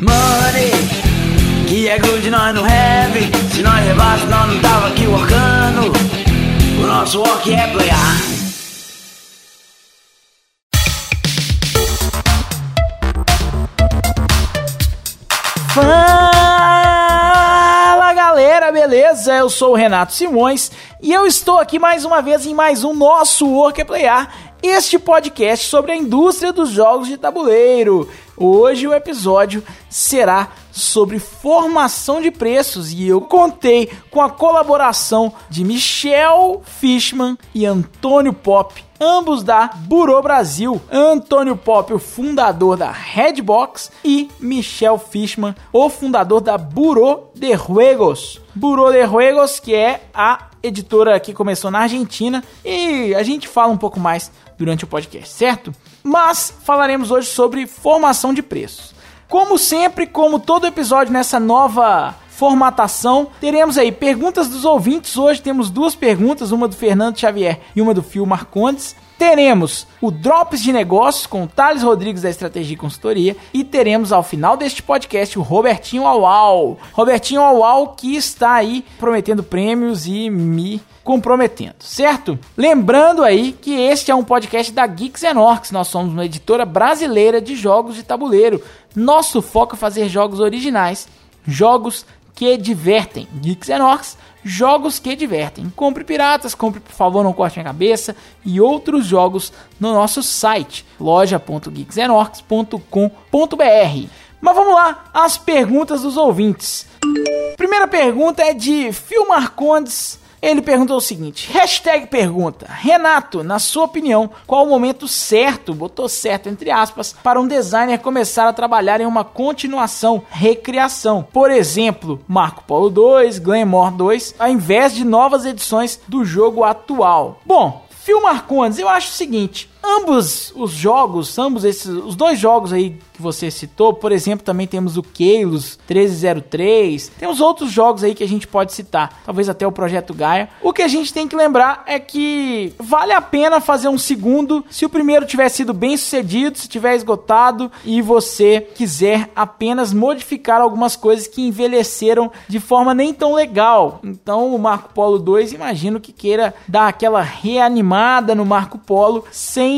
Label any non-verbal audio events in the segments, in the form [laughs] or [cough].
Money, que é good nós não have. Se nós levasse, nós não tava aqui workando. O nosso work é playar. Fala galera, beleza? Eu sou o Renato Simões e eu estou aqui mais uma vez em mais um nosso Work é Playar, este podcast sobre a indústria dos jogos de tabuleiro. Hoje o episódio será sobre formação de preços e eu contei com a colaboração de Michel Fishman e Antônio Pop, ambos da Burô Brasil. Antônio Pop, o fundador da Redbox, e Michel Fishman, o fundador da Burô de Juegos. Burô de Juegos, que é a editora que começou na Argentina e a gente fala um pouco mais durante o podcast, certo? Mas falaremos hoje sobre formação de preços. Como sempre, como todo episódio nessa nova formatação, teremos aí perguntas dos ouvintes. Hoje temos duas perguntas, uma do Fernando Xavier e uma do Fio Marcondes. Teremos o Drops de Negócios com o Thales Rodrigues da Estratégia e Consultoria. E teremos ao final deste podcast o Robertinho Aual. Robertinho Aual que está aí prometendo prêmios e me comprometendo, certo? Lembrando aí que este é um podcast da Geeks Orcs. Nós somos uma editora brasileira de jogos de tabuleiro. Nosso foco é fazer jogos originais, jogos que divertem. Geeks Orcs jogos que divertem. Compre Piratas, compre Por Favor Não Corte Minha Cabeça e outros jogos no nosso site loja.geeksenorcs.com.br. Mas vamos lá, as perguntas dos ouvintes. Primeira pergunta é de Phil Marcondes. Ele perguntou o seguinte: hashtag pergunta, Renato, na sua opinião, qual o momento certo, botou certo entre aspas, para um designer começar a trabalhar em uma continuação, recriação? Por exemplo, Marco Polo 2, Glenmore 2, ao invés de novas edições do jogo atual. Bom, Phil Marcondes, eu acho o seguinte: ambos os jogos, ambos esses, os dois jogos aí que você citou, por exemplo, também temos o Keilos 1303, temos outros jogos aí que a gente pode citar, talvez até o Projeto Gaia. O que a gente tem que lembrar é que vale a pena fazer um segundo se o primeiro tiver sido bem sucedido, se tiver esgotado e você quiser apenas modificar algumas coisas que envelheceram de forma nem tão legal. Então, o Marco Polo 2, imagino que queira dar aquela reanimada no Marco Polo sem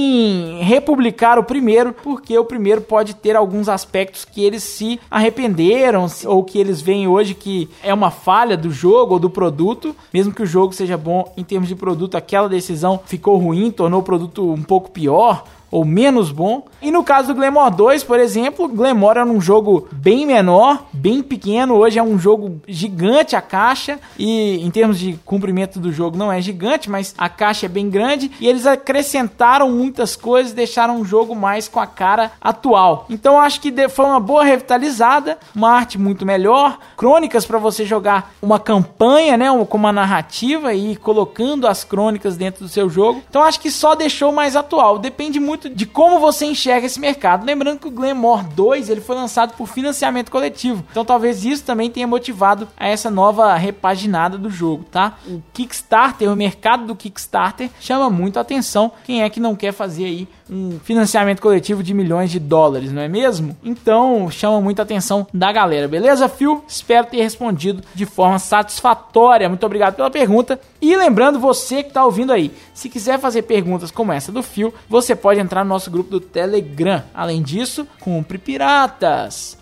republicar o primeiro, porque o primeiro pode ter alguns aspectos que eles se arrependeram ou que eles veem hoje que é uma falha do jogo ou do produto, mesmo que o jogo seja bom em termos de produto, aquela decisão ficou ruim, tornou o produto um pouco pior ou menos bom. E no caso do Glenmore 2, por exemplo, Glenmore era um jogo bem menor, bem pequeno. Hoje é um jogo gigante a caixa e em termos de comprimento do jogo não é gigante, mas a caixa é bem grande e eles acrescentaram muitas coisas, deixaram o jogo mais com a cara atual. Então acho que foi uma boa revitalizada, uma arte muito melhor, crônicas para você jogar uma campanha, né, com uma narrativa e colocando as crônicas dentro do seu jogo. Então acho que só deixou mais atual. Depende muito de como você enxerga esse mercado. Lembrando que o Glenmore 2 ele foi lançado por financiamento coletivo. Então talvez isso também tenha motivado a essa nova repaginada do jogo, tá? O Kickstarter, o mercado do Kickstarter chama muito a atenção. Quem é que não quer fazer aí um financiamento coletivo de milhões de dólares, não é mesmo? Então chama muita atenção da galera, beleza, Phil? Espero ter respondido de forma satisfatória. Muito obrigado pela pergunta. E lembrando você que está ouvindo aí, se quiser fazer perguntas como essa do Phil, você pode entrar no nosso grupo do Telegram. Além disso, compre piratas.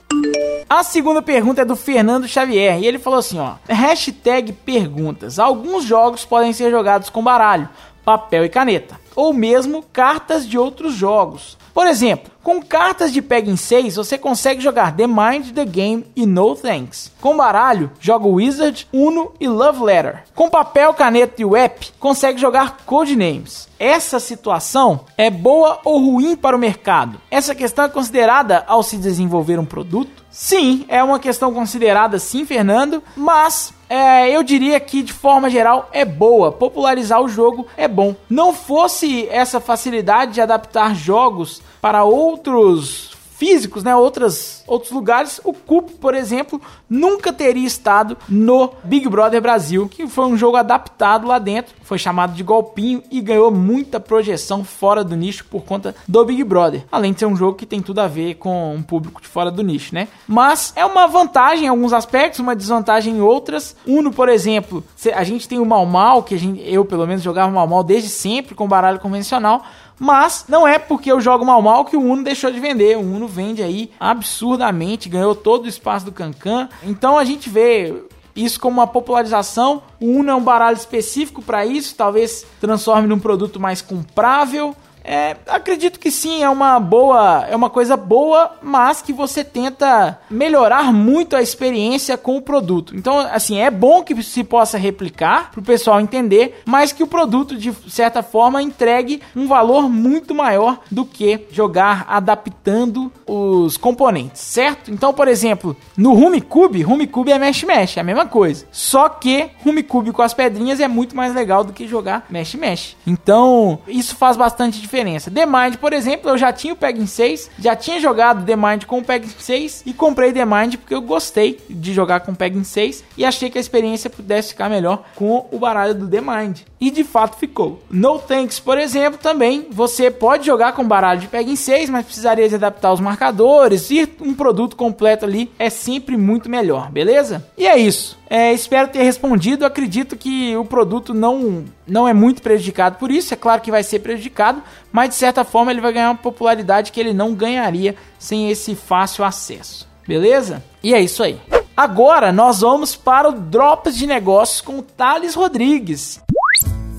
A segunda pergunta é do Fernando Xavier e ele falou assim, ó, hashtag perguntas. Alguns jogos podem ser jogados com baralho, papel e caneta, ou mesmo cartas de outros jogos. Por exemplo, com cartas de Peg em 6, você consegue jogar The Mind, The Game e No Thanks. Com baralho, joga Wizard, Uno e Love Letter. Com papel, caneta e app, consegue jogar Codenames. Essa situação é boa ou ruim para o mercado? Essa questão é considerada ao se desenvolver um produto? Sim, é uma questão considerada sim, Fernando, mas é, eu diria que de forma geral é boa. Popularizar o jogo é bom. Não fosse essa facilidade de adaptar jogos para outros físicos, né, outras, outros lugares, o Cup, por exemplo, nunca teria estado no Big Brother Brasil, que foi um jogo adaptado lá dentro, foi chamado de golpinho e ganhou muita projeção fora do nicho por conta do Big Brother. Além de ser um jogo que tem tudo a ver com um público de fora do nicho, né? Mas é uma vantagem em alguns aspectos, uma desvantagem em outras. Uno, por exemplo, a gente tem o Mal Mal, que gente, eu pelo menos jogava Mal Mal desde sempre com baralho convencional, mas não é porque eu jogo mal mal que o Uno deixou de vender. O Uno vende aí absurdamente, ganhou todo o espaço do Cancan. Então a gente vê isso como uma popularização. O Uno é um baralho específico para isso, talvez transforme num produto mais comprável. É, acredito que sim, é uma boa, é uma coisa boa, mas que você tenta melhorar muito a experiência com o produto. Então, assim, é bom que se possa replicar para o pessoal entender, mas que o produto de certa forma entregue um valor muito maior do que jogar adaptando os componentes, certo? Então, por exemplo, no Rumicube, Rumicube é mesh mesh, é a mesma coisa. Só que Rumicube com as pedrinhas é muito mais legal do que jogar mesh mesh. Então, isso faz bastante diferença diferença. The Mind, por exemplo, eu já tinha o Peg 6, já tinha jogado The Mind com o Peg 6 e comprei The Mind porque eu gostei de jogar com o Peg 6 e achei que a experiência pudesse ficar melhor com o baralho do The Mind. E de fato ficou. No Tanks, por exemplo, também você pode jogar com baralho de Peg 6, mas precisaria de adaptar os marcadores e um produto completo ali é sempre muito melhor, beleza? E é isso. É, espero ter respondido. Acredito que o produto não, não é muito prejudicado por isso. É claro que vai ser prejudicado, mas de certa forma ele vai ganhar uma popularidade que ele não ganharia sem esse fácil acesso. Beleza? E é isso aí. Agora nós vamos para o Drops de Negócios com o Thales Rodrigues.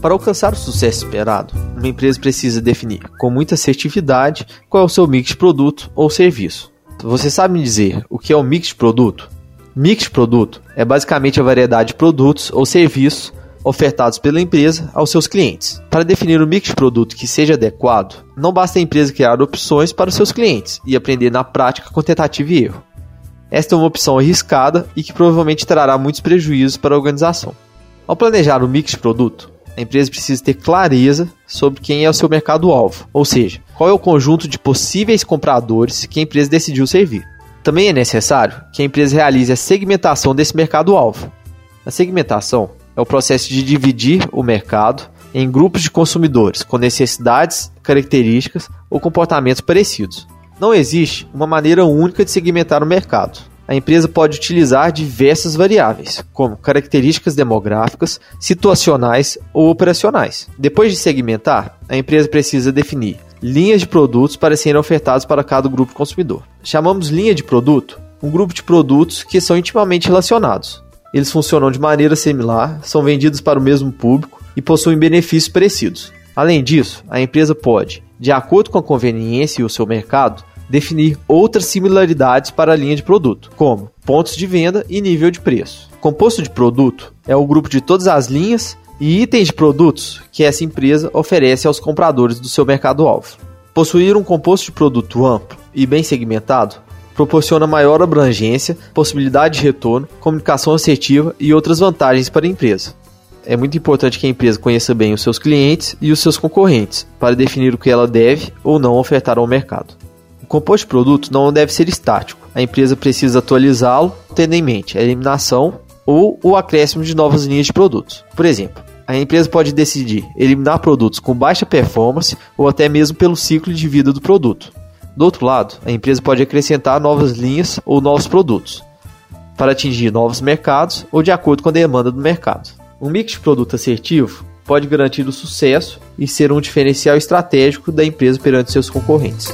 Para alcançar o sucesso esperado, uma empresa precisa definir com muita assertividade qual é o seu mix de produto ou serviço. Você sabe me dizer o que é o mix de produto? Mix de produto é basicamente a variedade de produtos ou serviços ofertados pela empresa aos seus clientes. Para definir o mix de produto que seja adequado, não basta a empresa criar opções para os seus clientes e aprender na prática com tentativa e erro. Esta é uma opção arriscada e que provavelmente trará muitos prejuízos para a organização. Ao planejar o mix de produto, a empresa precisa ter clareza sobre quem é o seu mercado-alvo, ou seja, qual é o conjunto de possíveis compradores que a empresa decidiu servir. Também é necessário que a empresa realize a segmentação desse mercado-alvo. A segmentação é o processo de dividir o mercado em grupos de consumidores com necessidades, características ou comportamentos parecidos. Não existe uma maneira única de segmentar o mercado. A empresa pode utilizar diversas variáveis, como características demográficas, situacionais ou operacionais. Depois de segmentar, a empresa precisa definir linhas de produtos para serem ofertados para cada grupo consumidor. Chamamos linha de produto um grupo de produtos que são intimamente relacionados. Eles funcionam de maneira similar, são vendidos para o mesmo público e possuem benefícios parecidos. Além disso, a empresa pode, de acordo com a conveniência e o seu mercado, definir outras similaridades para a linha de produto, como pontos de venda e nível de preço. Composto de produto é o grupo de todas as linhas e itens de produtos que essa empresa oferece aos compradores do seu mercado-alvo. Possuir um composto de produto amplo e bem segmentado proporciona maior abrangência, possibilidade de retorno, comunicação assertiva e outras vantagens para a empresa. É muito importante que a empresa conheça bem os seus clientes e os seus concorrentes para definir o que ela deve ou não ofertar ao mercado. O composto de produto não deve ser estático. A empresa precisa atualizá-lo, tendo em mente a eliminação ou o acréscimo de novas linhas de produtos. Por exemplo, a empresa pode decidir eliminar produtos com baixa performance ou até mesmo pelo ciclo de vida do produto. Do outro lado, a empresa pode acrescentar novas linhas ou novos produtos para atingir novos mercados ou de acordo com a demanda do mercado. Um mix de produto assertivo pode garantir o sucesso e ser um diferencial estratégico da empresa perante seus concorrentes.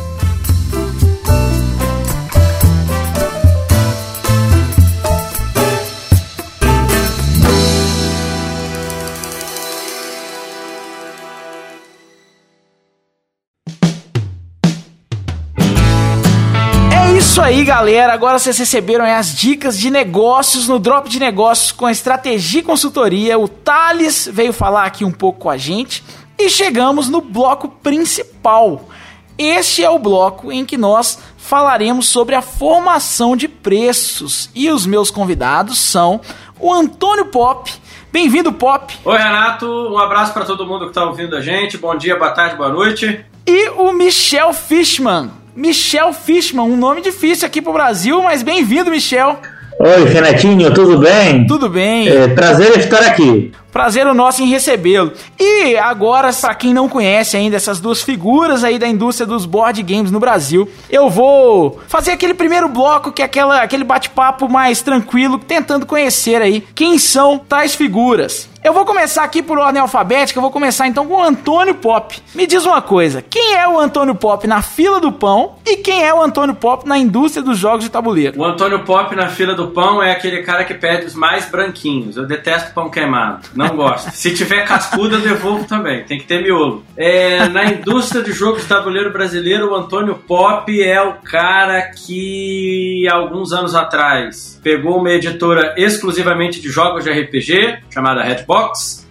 Aí, galera. Agora vocês receberam as dicas de negócios no Drop de Negócios com a Estratégia Consultoria. O Thales veio falar aqui um pouco com a gente e chegamos no bloco principal. Este é o bloco em que nós falaremos sobre a formação de preços e os meus convidados são o Antônio Pop. Bem-vindo, Pop. Oi, Renato. Um abraço para todo mundo que está ouvindo a gente. Bom dia, boa tarde, boa noite. E o Michel Fishman. Michel Fishman, um nome difícil aqui pro Brasil, mas bem-vindo, Michel. Oi, Renatinho, tudo bem? Tudo bem. É, prazer estar aqui. Prazer o nosso em recebê-lo. E agora, para quem não conhece ainda essas duas figuras aí da indústria dos board games no Brasil, eu vou fazer aquele primeiro bloco que é aquela, aquele bate-papo mais tranquilo, tentando conhecer aí quem são tais figuras. Eu vou começar aqui por ordem alfabética, eu vou começar então com o Antônio Pop. Me diz uma coisa, quem é o Antônio Pop na fila do pão e quem é o Antônio Pop na indústria dos jogos de tabuleiro? O Antônio Pop na fila do pão é aquele cara que pede os mais branquinhos. Eu detesto pão queimado, não gosto. Se tiver cascudo, eu devolvo também, tem que ter miolo. É, na indústria de jogos de tabuleiro brasileiro, o Antônio Pop é o cara que, alguns anos atrás, pegou uma editora exclusivamente de jogos de RPG, chamada Redbox,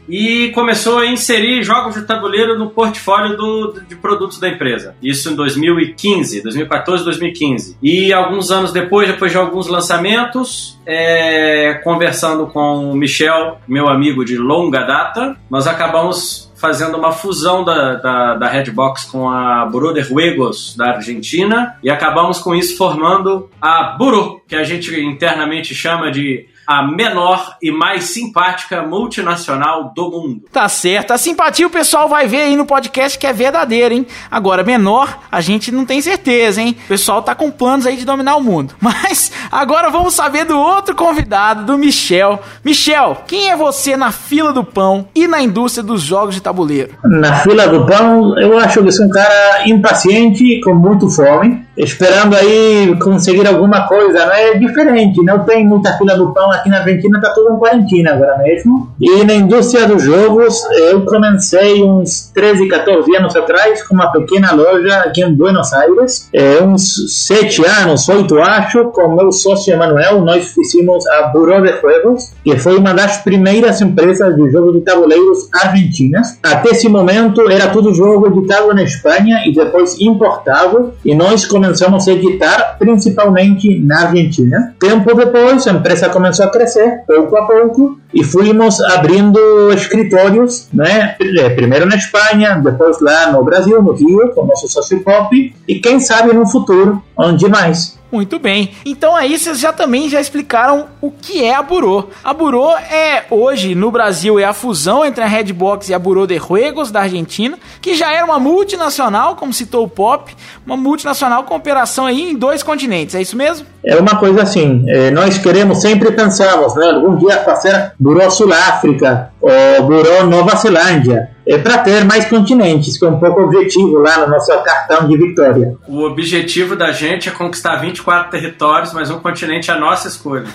e começou a inserir jogos de tabuleiro no portfólio do, de produtos da empresa. Isso em 2015, 2014, 2015. E alguns anos depois, depois de alguns lançamentos, é, conversando com o Michel, meu amigo de longa data, nós acabamos fazendo uma fusão da, da, da Redbox com a de Juegos da Argentina e acabamos com isso formando a Buró, que a gente internamente chama de a menor e mais simpática multinacional do mundo. Tá certo. A simpatia o pessoal vai ver aí no podcast que é verdadeira, hein? Agora, menor, a gente não tem certeza, hein? O pessoal tá com planos aí de dominar o mundo. [laughs] Mas agora vamos saber do outro convidado, do Michel. Michel, quem é você na fila do pão e na indústria dos jogos de tabuleiro? Na fila do pão, eu acho que sou um cara impaciente, com muito fome, esperando aí conseguir alguma coisa, não é diferente, não tem muita fila do pão aqui na Argentina, tá tudo em quarentena agora mesmo. E na indústria dos jogos, eu comecei uns 13, 14 anos atrás com uma pequena loja aqui em Buenos Aires, é, uns 7 anos, 8 acho, com meu sócio Emanuel, nós fizemos a Buró de Juegos, que foi uma das primeiras empresas de jogos de tabuleiros argentinas. Até esse momento era tudo jogo editado na Espanha e depois importado, e nós começamos a editar principalmente na Argentina. Tempo depois, a empresa começou a crescer, pouco a pouco, e fomos abrindo escritórios, né? Primeiro na Espanha, depois lá no Brasil, no Rio, com nosso sócio Pop, e quem sabe no futuro, onde mais. Muito bem. Então aí vocês já também já explicaram o que é a Burô. A Burô é hoje no Brasil é a fusão entre a Redbox e a Burô de Juegos da Argentina, que já era uma multinacional, como citou o Pop, uma multinacional com operação aí em dois continentes. É isso mesmo? É uma coisa assim. É, nós queremos sempre pensamos, né, algum dia fazer Burô Sul-África ou Burô Nova Zelândia é para ter mais continentes, que é um pouco o objetivo lá no nosso cartão de vitória. O objetivo da gente é conquistar 24 territórios, mas um continente é a nossa escolha.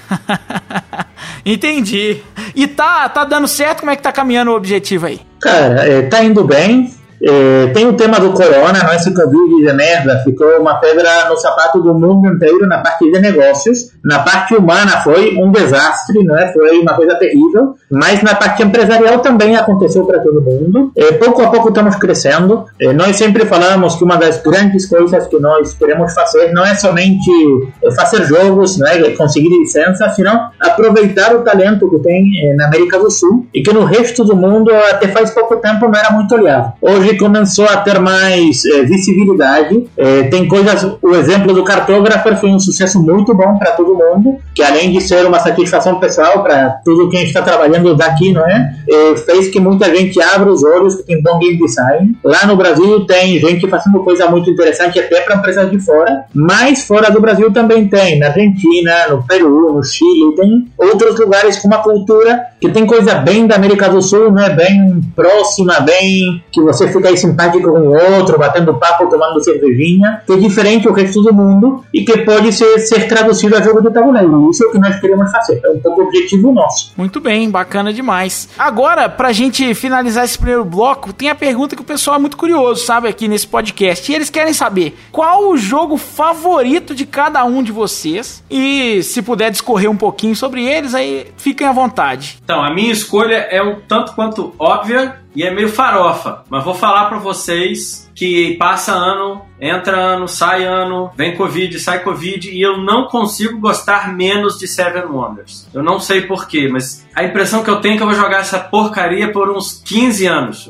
[laughs] Entendi. E tá, tá dando certo? Como é que tá caminhando o objetivo aí? Cara, é, tá indo bem. É, tem o tema do corona, não esse Covid de merda, ficou uma pedra no sapato do mundo inteiro na parte de negócios. Na parte humana foi um desastre, não é? foi uma coisa terrível, mas na parte empresarial também aconteceu para todo mundo. É, pouco a pouco estamos crescendo. É, nós sempre falamos que uma das grandes coisas que nós queremos fazer não é somente fazer jogos, não é? conseguir licença, senão aproveitar o talento que tem é, na América do Sul e que no resto do mundo até faz pouco tempo não era muito olhado. Hoje começou a ter mais é, visibilidade. É, tem coisas, o exemplo do cartógrafo foi um sucesso muito bom para todo mundo, que além de ser uma satisfação pessoal para tudo quem está trabalhando daqui, não é? É? Fez que muita gente abra os olhos que tem bom game design. Lá no Brasil tem gente fazendo coisa muito interessante até para empresas de fora, mas fora do Brasil também tem, na Argentina, no Peru, no Chile, tem outros lugares com uma cultura que tem coisa bem da América do Sul, não é bem próxima, bem que você fica aí simpático com o outro, batendo papo, tomando cervejinha, que é diferente do resto do mundo e que pode ser, ser traduzido a jogo de tabuleiro. Isso é o que nós queremos fazer, é um pouco objetivo nosso. Muito bem, bacana demais. Agora, pra gente finalizar esse primeiro bloco, tem a pergunta que o pessoal é muito curioso, sabe, aqui nesse podcast. E eles querem saber qual o jogo favorito de cada um de vocês e se puder discorrer um pouquinho sobre eles, aí fiquem à vontade. Então, a minha escolha é um tanto quanto óbvia, e é meio farofa, mas vou falar para vocês que passa ano, entra ano, sai ano, vem Covid, sai Covid, e eu não consigo gostar menos de Seven Wonders. Eu não sei porquê, mas a impressão que eu tenho é que eu vou jogar essa porcaria por uns 15 anos,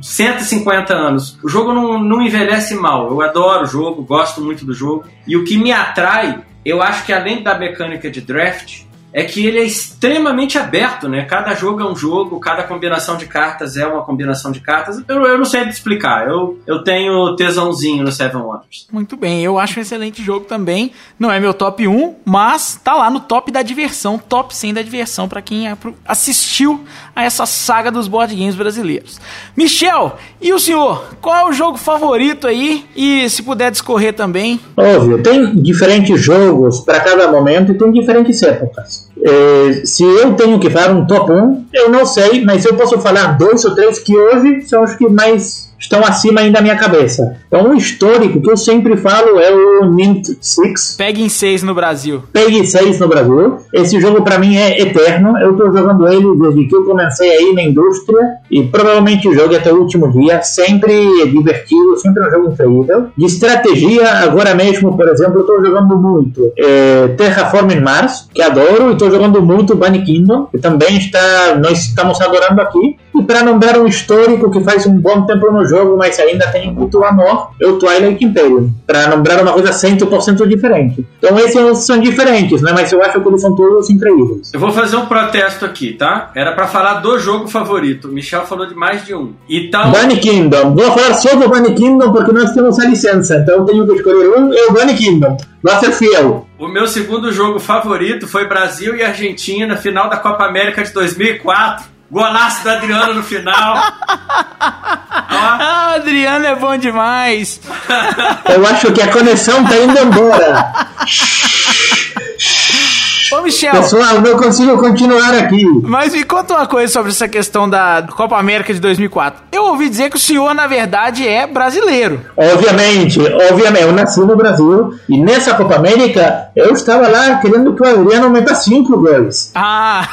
150 anos. O jogo não, não envelhece mal, eu adoro o jogo, gosto muito do jogo, e o que me atrai, eu acho que além da mecânica de draft, é que ele é extremamente aberto, né? Cada jogo é um jogo, cada combinação de cartas é uma combinação de cartas. Eu, eu não sei explicar. Eu, eu tenho tesãozinho no Seven Wonders. Muito bem, eu acho um excelente jogo também. Não é meu top 1, mas tá lá no top da diversão, top 100 da diversão para quem assistiu a essa saga dos board games brasileiros. Michel, e o senhor? Qual é o jogo favorito aí? E se puder discorrer também. Óbvio, tem diferentes jogos para cada momento e tem diferentes épocas. É, se eu tenho que falar um top 1, eu não sei, mas eu posso falar dois ou três que hoje são os que mais estão acima ainda da minha cabeça. Então, um histórico que eu sempre falo é o Nint 6. Pegue em 6 no Brasil. Pegue 6 no Brasil. Esse jogo para mim é eterno. Eu estou jogando ele desde que eu comecei aí na indústria e provavelmente jogo até o último dia. Sempre é divertido, sempre é um jogo incrível. De estratégia, agora mesmo, por exemplo, eu estou jogando muito é, Terraforming Mars, que adoro, e estou jogando muito Bunny Kingdom, que também está, nós estamos adorando aqui. E para lembrar um histórico que faz um bom tempo no jogo, mas ainda tem muito amor, o Twilight Imperium. Para lembrar uma coisa 100% diferente. Então esses são diferentes, né? Mas eu acho que eles são todos incríveis. Eu vou fazer um protesto aqui, tá? Era para falar do jogo favorito. O Michel falou de mais de um. Então... Bunny Kingdom. Vou falar só do Bunny Kingdom porque nós temos a licença. Então eu tenho que escolher um. É o Bunny Kingdom. Vai ser fiel. O meu segundo jogo favorito foi Brasil e Argentina, final da Copa América de 2004. Golaço do Adriano no final. [laughs] ah, Adriano é bom demais. Eu acho que a conexão tá indo embora. [laughs] Ô, Michel. Pessoal, não consigo continuar aqui. Mas me conta uma coisa sobre essa questão da Copa América de 2004. Eu ouvi dizer que o senhor, na verdade, é brasileiro. Obviamente, obviamente. Eu nasci no Brasil e nessa Copa América eu estava lá querendo que o Adriano meta cinco gols. Ah,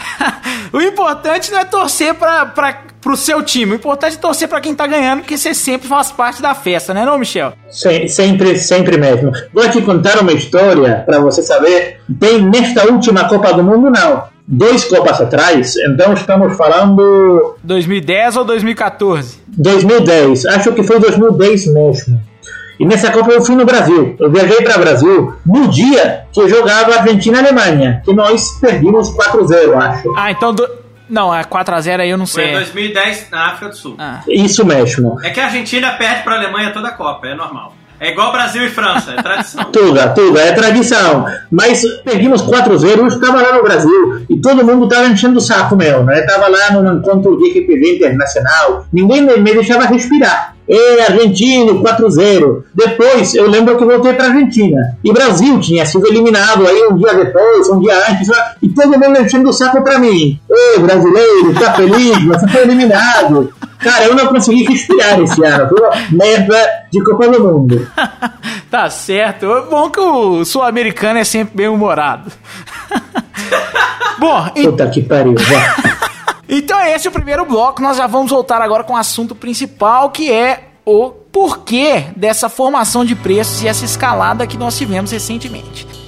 [laughs] o importante não é torcer pra, pra pro seu time. O importante é torcer para quem tá ganhando, porque você sempre faz parte da festa, né, não, Michel? Sim, sempre, sempre mesmo. Vou te contar uma história para você saber. Tem nesta última Copa do Mundo, não. Dois Copas atrás, então estamos falando. 2010 ou 2014? 2010, acho que foi 2010 mesmo. E nessa Copa eu fui no Brasil. Eu viajei para o Brasil no dia que eu jogava Argentina-Alemanha, que nós perdimos 4-0, acho. Ah, então do, não, é 4x0 aí eu não sei. Foi em 2010 na África do Sul. Ah. Isso mesmo. É que a Argentina perde para a Alemanha toda a Copa, é normal. É igual Brasil e França, é tradição. [laughs] tudo, tudo, é tradição. Mas perdimos 4-0, eu estava lá no Brasil e todo mundo estava enchendo o saco meu, né? Estava lá no encontro de RPG internacional, ninguém me deixava respirar. E argentino, 4-0. Depois eu lembro que voltei para Argentina. E Brasil tinha sido eliminado aí um dia depois, um dia antes, e todo mundo enchendo o saco para mim. Ei, brasileiro, tá feliz? Você foi eliminado. Cara, eu não consegui respirar esse ano. Foi uma merda de Copa do Mundo. [laughs] tá certo. É bom que o sul-americano é sempre bem humorado. [laughs] Bom, Puta que pariu, então é esse o primeiro bloco. Nós já vamos voltar agora com o assunto principal, que é o porquê dessa formação de preços e essa escalada que nós tivemos recentemente.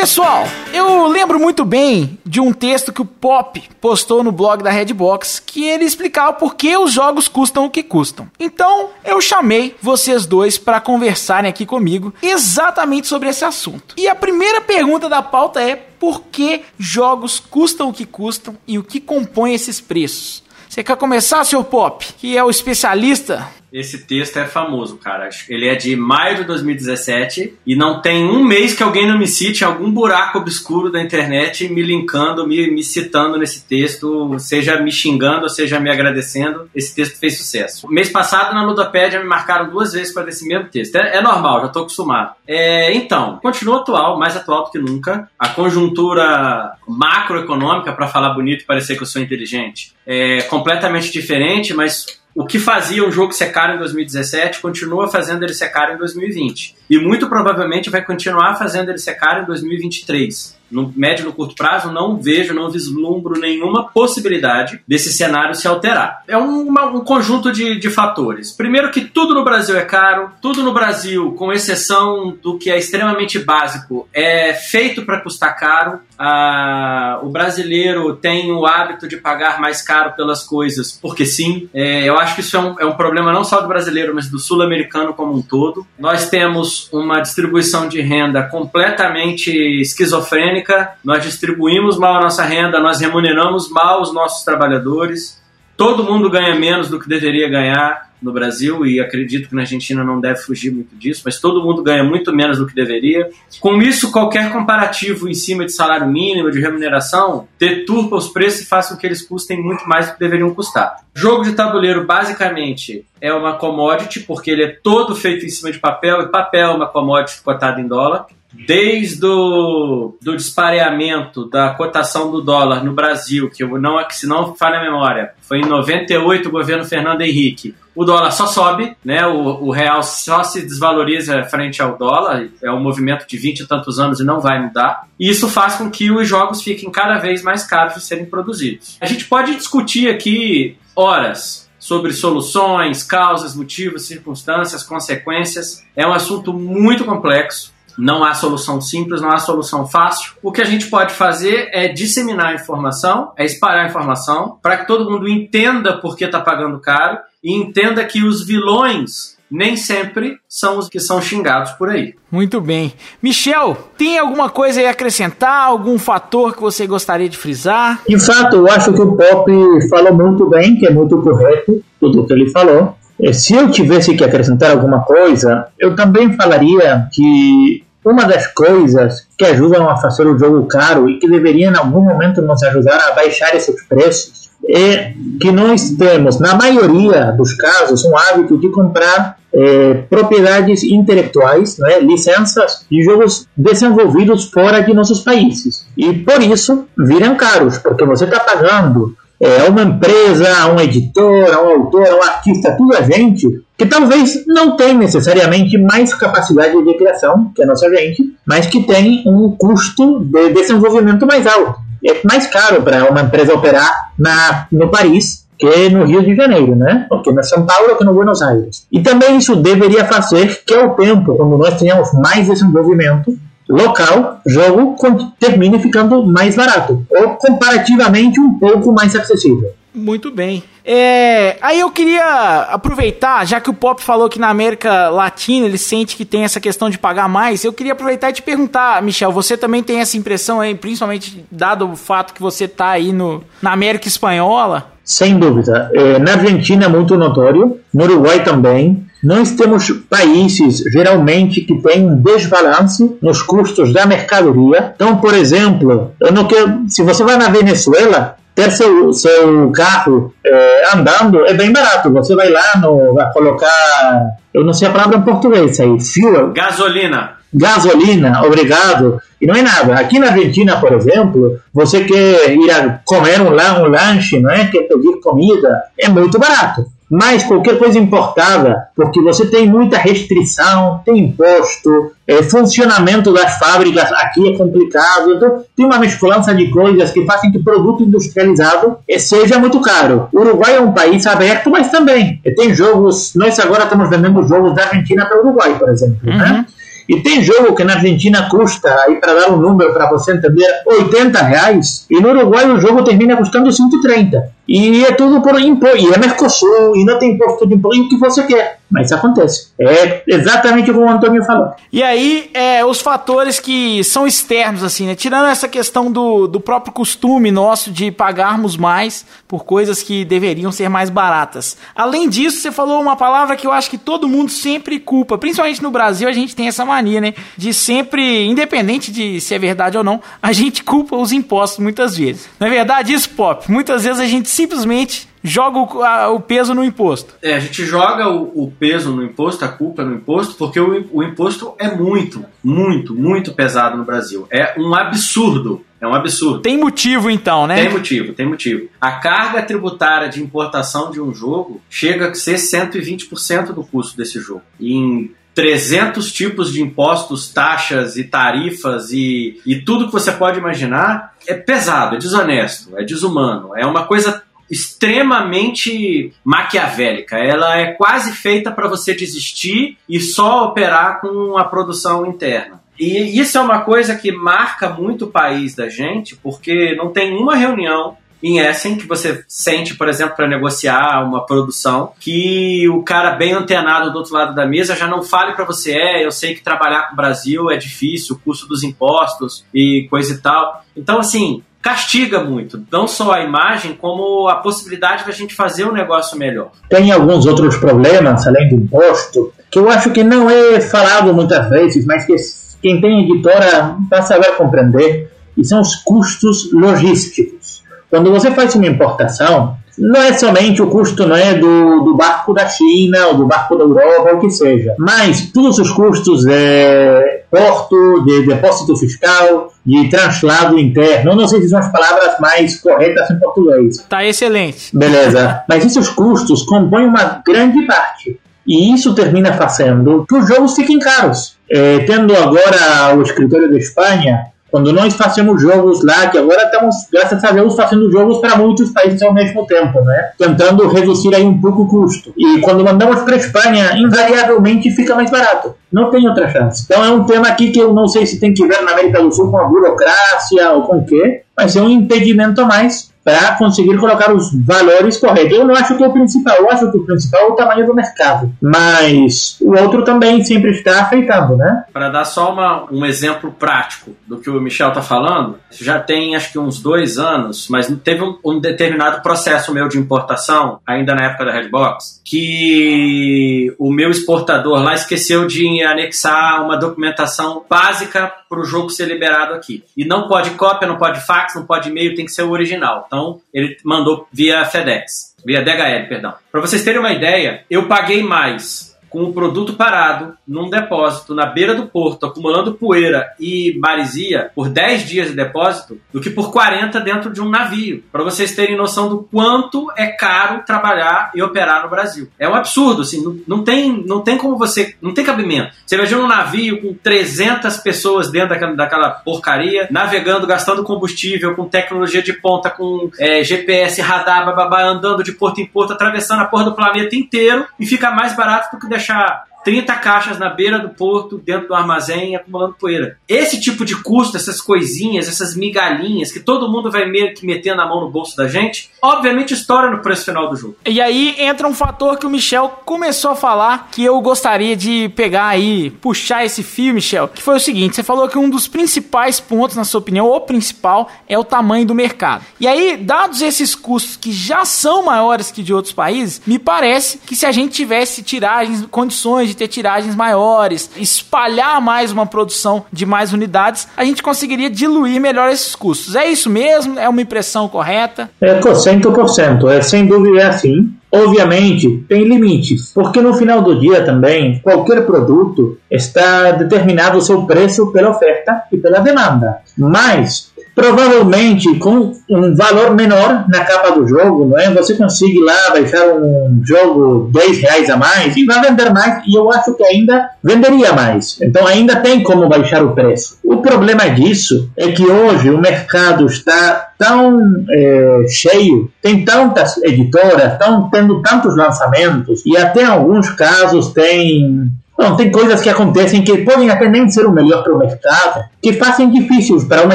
Pessoal, eu lembro muito bem de um texto que o Pop postou no blog da Redbox que ele explicava por que os jogos custam o que custam. Então, eu chamei vocês dois para conversarem aqui comigo exatamente sobre esse assunto. E a primeira pergunta da pauta é: por que jogos custam o que custam e o que compõe esses preços? Você quer começar, seu Pop, que é o especialista esse texto é famoso, cara. Ele é de maio de 2017 e não tem um mês que alguém não me cite algum buraco obscuro da internet me linkando, me, me citando nesse texto, seja me xingando, seja me agradecendo. Esse texto fez sucesso. Mês passado na Ludopédia me marcaram duas vezes para esse mesmo texto. É, é normal, já tô acostumado. É, então, continua atual, mais atual do que nunca. A conjuntura macroeconômica, para falar bonito e parecer que eu sou inteligente, é completamente diferente, mas o que fazia um jogo ser caro em 2017 continua fazendo ele ser caro em 2020. E muito provavelmente vai continuar fazendo ele ser caro em 2023. No médio e no curto prazo, não vejo, não vislumbro nenhuma possibilidade desse cenário se alterar. É um, uma, um conjunto de, de fatores. Primeiro que tudo no Brasil é caro, tudo no Brasil, com exceção do que é extremamente básico, é feito para custar caro. Ah, o brasileiro tem o hábito de pagar mais caro pelas coisas, porque sim. É, eu acho que isso é um, é um problema não só do brasileiro, mas do sul-americano como um todo. Nós temos uma distribuição de renda completamente esquizofrênica. Nós distribuímos mal a nossa renda, nós remuneramos mal os nossos trabalhadores. Todo mundo ganha menos do que deveria ganhar no Brasil e acredito que na Argentina não deve fugir muito disso, mas todo mundo ganha muito menos do que deveria. Com isso, qualquer comparativo em cima de salário mínimo, de remuneração, deturpa os preços e faz com que eles custem muito mais do que deveriam custar. Jogo de tabuleiro, basicamente, é uma commodity, porque ele é todo feito em cima de papel, e papel é uma commodity cotada em dólar desde o do dispareamento da cotação do dólar no Brasil, que eu não, se não falha a memória, foi em 98 o governo Fernando Henrique. O dólar só sobe, né? O, o, real só se desvaloriza frente ao dólar, é um movimento de 20 e tantos anos e não vai mudar. E isso faz com que os jogos fiquem cada vez mais caros de serem produzidos. A gente pode discutir aqui horas sobre soluções, causas, motivos, circunstâncias, consequências. É um assunto muito complexo não há solução simples, não há solução fácil. O que a gente pode fazer é disseminar a informação, é espalhar a informação, para que todo mundo entenda por que está pagando caro e entenda que os vilões nem sempre são os que são xingados por aí. Muito bem. Michel, tem alguma coisa aí a acrescentar? Algum fator que você gostaria de frisar? De fato, eu acho que o Pop falou muito bem, que é muito correto tudo o que ele falou. Eh, se eu tivesse que acrescentar alguma coisa, eu também falaria que uma das coisas que ajudam a fazer o jogo caro e que deveria em algum momento nos ajudar a baixar esses preços é que nós temos, na maioria dos casos, um hábito de comprar é, propriedades intelectuais, né, licenças de jogos desenvolvidos fora de nossos países. E por isso viram caros, porque você está pagando é, uma empresa, um editor, um autor, um artista, tudo a gente que talvez não tenha necessariamente mais capacidade de criação que a nossa gente, mas que tem um custo de desenvolvimento mais alto. É mais caro para uma empresa operar na, no Paris que no Rio de Janeiro, né? Ou que na São Paulo, que no Buenos Aires. E também isso deveria fazer que ao tempo, quando nós tenhamos mais desenvolvimento, local, jogo termine ficando mais barato ou comparativamente um pouco mais acessível. Muito bem. É, aí eu queria aproveitar, já que o Pop falou que na América Latina ele sente que tem essa questão de pagar mais, eu queria aproveitar e te perguntar, Michel, você também tem essa impressão aí, principalmente dado o fato que você está aí no, na América Espanhola? Sem dúvida. É, na Argentina é muito notório, no Uruguai também. Nós temos países, geralmente, que têm um desbalance nos custos da mercadoria. Então, por exemplo, eu não quero, se você vai na Venezuela, ter seu, seu carro é, andando é bem barato. Você vai lá, no, vai colocar, eu não sei a palavra em português aí, fuel. Gasolina. Gasolina, obrigado. E não é nada. Aqui na Argentina, por exemplo, você quer ir a comer um, um lanche, não é? quer pedir comida, é muito barato mas qualquer coisa importada, porque você tem muita restrição, tem imposto, é, funcionamento das fábricas aqui é complicado, então tem uma mescolança de coisas que fazem que o produto industrializado é, seja muito caro. O Uruguai é um país aberto, mas também é, tem jogos, nós agora estamos vendendo jogos da Argentina para o Uruguai, por exemplo, né? uhum. né? E tem jogo que na Argentina custa, aí para dar um número para você entender, 80 reais, e no Uruguai o jogo termina custando 130. E é tudo por imposto, e é Mercosul, e não tem imposto de imposto, e o que você quer. Mas acontece. É exatamente como o Antônio falou. E aí, é, os fatores que são externos, assim, né? Tirando essa questão do, do próprio costume nosso de pagarmos mais por coisas que deveriam ser mais baratas. Além disso, você falou uma palavra que eu acho que todo mundo sempre culpa. Principalmente no Brasil, a gente tem essa mania, né? De sempre, independente de se é verdade ou não, a gente culpa os impostos muitas vezes. Não é verdade isso, Pop? Muitas vezes a gente simplesmente joga o, a, o, peso no imposto. É, a gente joga o, o, peso no imposto, a culpa no imposto, porque o, o imposto é muito, muito, muito pesado no Brasil. É um absurdo. É um absurdo. Tem motivo então, né? Tem motivo, tem motivo. A carga tributária de importação de um jogo chega a ser 120% do custo desse jogo. E em 300 tipos de impostos, taxas e tarifas e, e tudo que você pode imaginar, é pesado, é desonesto, é desumano, é uma coisa extremamente maquiavélica. Ela é quase feita para você desistir e só operar com a produção interna. E isso é uma coisa que marca muito o país da gente, porque não tem uma reunião em Essen que você sente, por exemplo, para negociar uma produção, que o cara bem antenado do outro lado da mesa já não fale para você, é, eu sei que trabalhar com o Brasil é difícil, o custo dos impostos e coisa e tal. Então, assim, castiga muito, não só a imagem, como a possibilidade da gente fazer um negócio melhor. Tem alguns outros problemas, além do imposto, que eu acho que não é falado muitas vezes, mas que quem tem editora vai saber compreender, e são os custos logísticos. Quando você faz uma importação, não é somente o custo não é, do, do barco da China ou do barco da Europa, ou o que seja, mas todos os custos de porto, de depósito fiscal, de translado interno. Não sei se são as palavras mais corretas em português. Tá excelente. Beleza. Mas esses custos compõem uma grande parte. E isso termina fazendo que os jogos fiquem caros. É, tendo agora o escritório da Espanha, quando nós fazemos jogos lá, que agora estamos, graças a Deus, fazendo jogos para muitos países ao mesmo tempo, né? Tentando reduzir aí um pouco o custo. E quando mandamos para Espanha, invariavelmente fica mais barato. Não tem outra chance. Então é um tema aqui que eu não sei se tem que ver na América do Sul com a burocracia ou com o quê, mas é um impedimento a mais para conseguir colocar os valores corretos. Eu não acho que é o principal, eu acho que o principal é o tamanho do mercado, mas o outro também sempre está afetando, né? Para dar só uma, um exemplo prático do que o Michel está falando, já tem acho que uns dois anos, mas teve um, um determinado processo meu de importação, ainda na época da Redbox, que o meu exportador lá esqueceu de anexar uma documentação básica para o jogo ser liberado aqui. E não pode cópia, não pode fax, não pode e-mail, tem que ser o original. Então ele mandou via FedEx, via DHL, perdão. Para vocês terem uma ideia, eu paguei mais com o produto parado num depósito na beira do porto, acumulando poeira e marisia por 10 dias de depósito, do que por 40 dentro de um navio. Para vocês terem noção do quanto é caro trabalhar e operar no Brasil. É um absurdo, assim, não, não tem, não tem como você, não tem cabimento. Você imagina um navio com 300 pessoas dentro daquela, daquela porcaria, navegando, gastando combustível, com tecnologia de ponta, com é, GPS, radar, bababá, andando de porto em porto, atravessando a porra do planeta inteiro e fica mais barato do que deixar 30 caixas na beira do porto, dentro do armazém, acumulando poeira. Esse tipo de custo, essas coisinhas, essas migalhinhas que todo mundo vai meio que metendo a mão no bolso da gente, obviamente estoura no preço final do jogo. E aí entra um fator que o Michel começou a falar que eu gostaria de pegar aí, puxar esse fio, Michel, que foi o seguinte: você falou que um dos principais pontos, na sua opinião, o principal, é o tamanho do mercado. E aí, dados esses custos que já são maiores que de outros países, me parece que se a gente tivesse tiragens, condições de ter tiragens maiores, espalhar mais uma produção de mais unidades, a gente conseguiria diluir melhor esses custos. É isso mesmo? É uma impressão correta? É 100%, é sem dúvida é assim. Obviamente, tem limites, porque no final do dia também, qualquer produto está determinado o seu preço pela oferta e pela demanda. Mas provavelmente com um valor menor na capa do jogo, não é? Você consegue lá baixar um jogo 10 reais a mais e vai vender mais e eu acho que ainda venderia mais. Então ainda tem como baixar o preço. O problema disso é que hoje o mercado está tão é, cheio, tem tantas editoras, estão tendo tantos lançamentos e até em alguns casos tem Bom, tem coisas que acontecem que podem até nem ser o melhor para o mercado, que fazem difíceis para uma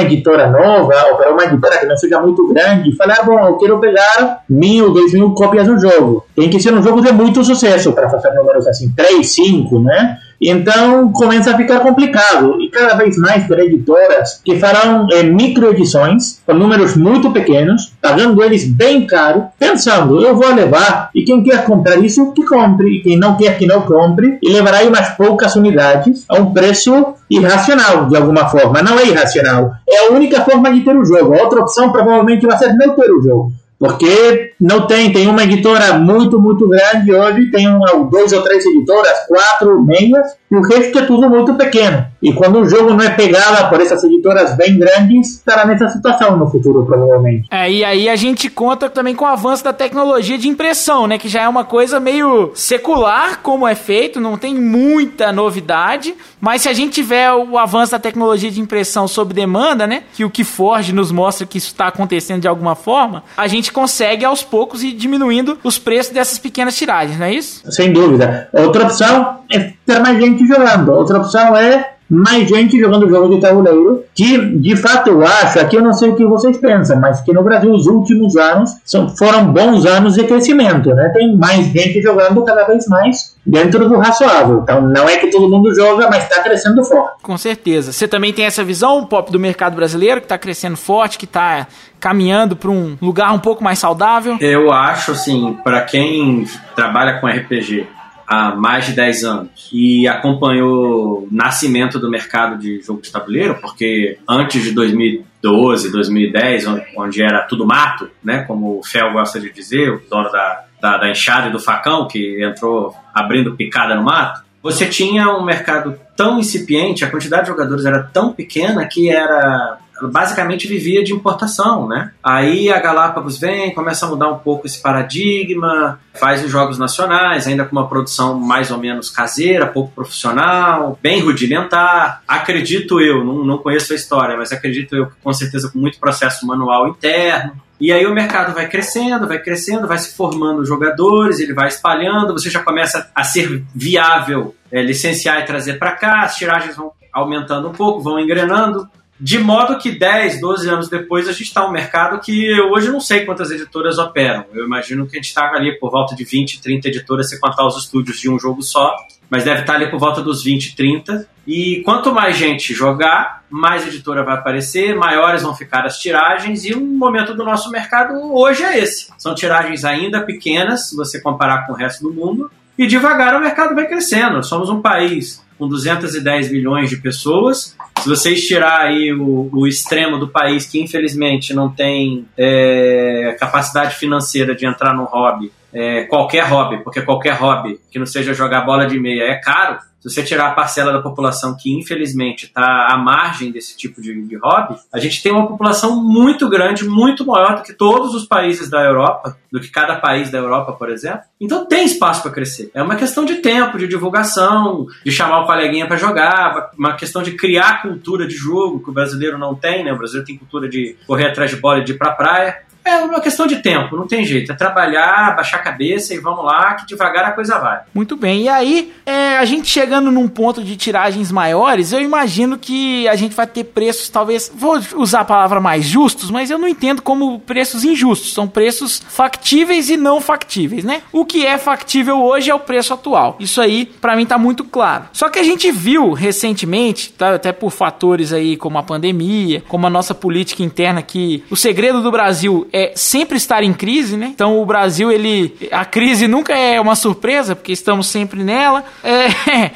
editora nova ou para uma editora que não seja muito grande falar, bom, eu quero pegar mil, dois mil cópias do jogo. Tem que ser um jogo de muito sucesso para fazer números assim, três, cinco, né? Então começa a ficar complicado e cada vez mais para editoras que farão é, microedições com números muito pequenos, pagando eles bem caro, pensando eu vou levar e quem quer comprar isso que compre e quem não quer que não compre e levará aí umas poucas unidades a um preço irracional de alguma forma. Não é irracional, é a única forma de ter o jogo. A outra opção provavelmente vai ser não ter o jogo. Porque não tem, tem uma editora muito, muito grande hoje, tem um, dois ou três editoras, quatro, meias, e o resto é tudo muito pequeno. E quando o jogo não é pegado por essas editoras bem grandes, estará nessa situação no futuro, provavelmente. É, e aí a gente conta também com o avanço da tecnologia de impressão, né? Que já é uma coisa meio secular, como é feito, não tem muita novidade, mas se a gente tiver o avanço da tecnologia de impressão sob demanda, né? Que o que Forge nos mostra que isso está acontecendo de alguma forma, a gente consegue aos poucos ir diminuindo os preços dessas pequenas tiragens, não é isso? Sem dúvida. Outra opção é ter mais gente jogando. Outra opção é mais gente jogando jogo de tabuleiro, que de fato eu acho, aqui eu não sei o que vocês pensam, mas que no Brasil os últimos anos são, foram bons anos de crescimento, né? Tem mais gente jogando cada vez mais dentro do razoável. Então não é que todo mundo joga, mas está crescendo forte. Com certeza. Você também tem essa visão, Pop, do mercado brasileiro, que está crescendo forte, que está caminhando para um lugar um pouco mais saudável? Eu acho, assim, para quem trabalha com RPG há mais de 10 anos e acompanhou o nascimento do mercado de jogo de tabuleiro, porque antes de 2012, 2010, onde era tudo mato, né, como o Fel gosta de dizer, o dono da, da, da enxada e do facão, que entrou abrindo picada no mato, você tinha um mercado tão incipiente, a quantidade de jogadores era tão pequena que era basicamente vivia de importação, né? Aí a Galápagos vem, começa a mudar um pouco esse paradigma, faz os jogos nacionais, ainda com uma produção mais ou menos caseira, pouco profissional, bem rudimentar. Acredito eu, não, não conheço a história, mas acredito eu com certeza com muito processo manual interno. E aí o mercado vai crescendo, vai crescendo, vai se formando jogadores, ele vai espalhando, você já começa a ser viável é, licenciar e trazer para cá, as tiragens vão aumentando um pouco, vão engrenando. De modo que 10, 12 anos depois a gente está um mercado que hoje não sei quantas editoras operam. Eu imagino que a gente está ali por volta de 20, 30 editoras se contar os estúdios de um jogo só, mas deve estar tá ali por volta dos 20, 30. E quanto mais gente jogar, mais editora vai aparecer, maiores vão ficar as tiragens, e o momento do nosso mercado hoje é esse. São tiragens ainda pequenas, se você comparar com o resto do mundo, e devagar o mercado vai crescendo. Somos um país com 210 milhões de pessoas. Se vocês tirar aí o, o extremo do país que infelizmente não tem é, capacidade financeira de entrar no hobby, é, qualquer hobby, porque qualquer hobby que não seja jogar bola de meia é caro, se você tirar a parcela da população que infelizmente está à margem desse tipo de, de, hobby, a gente tem uma população muito grande, muito maior do que todos os países da Europa, do que cada país da Europa, por exemplo. Então tem espaço para crescer. É uma questão de tempo, de divulgação, de chamar o coleguinha para jogar, uma questão de criar cultura de jogo que o brasileiro não tem, né? O brasileiro tem cultura de correr atrás de bola e de ir para praia. É uma questão de tempo, não tem jeito. É trabalhar, baixar a cabeça e vamos lá, que devagar a coisa vai. Muito bem. E aí, é, a gente chegando num ponto de tiragens maiores, eu imagino que a gente vai ter preços, talvez. Vou usar a palavra mais justos, mas eu não entendo como preços injustos. São preços factíveis e não factíveis, né? O que é factível hoje é o preço atual. Isso aí, para mim, tá muito claro. Só que a gente viu recentemente, tá, até por fatores aí como a pandemia, como a nossa política interna, que o segredo do Brasil é sempre estar em crise, né? Então o Brasil, ele. A crise nunca é uma surpresa, porque estamos sempre nela. É,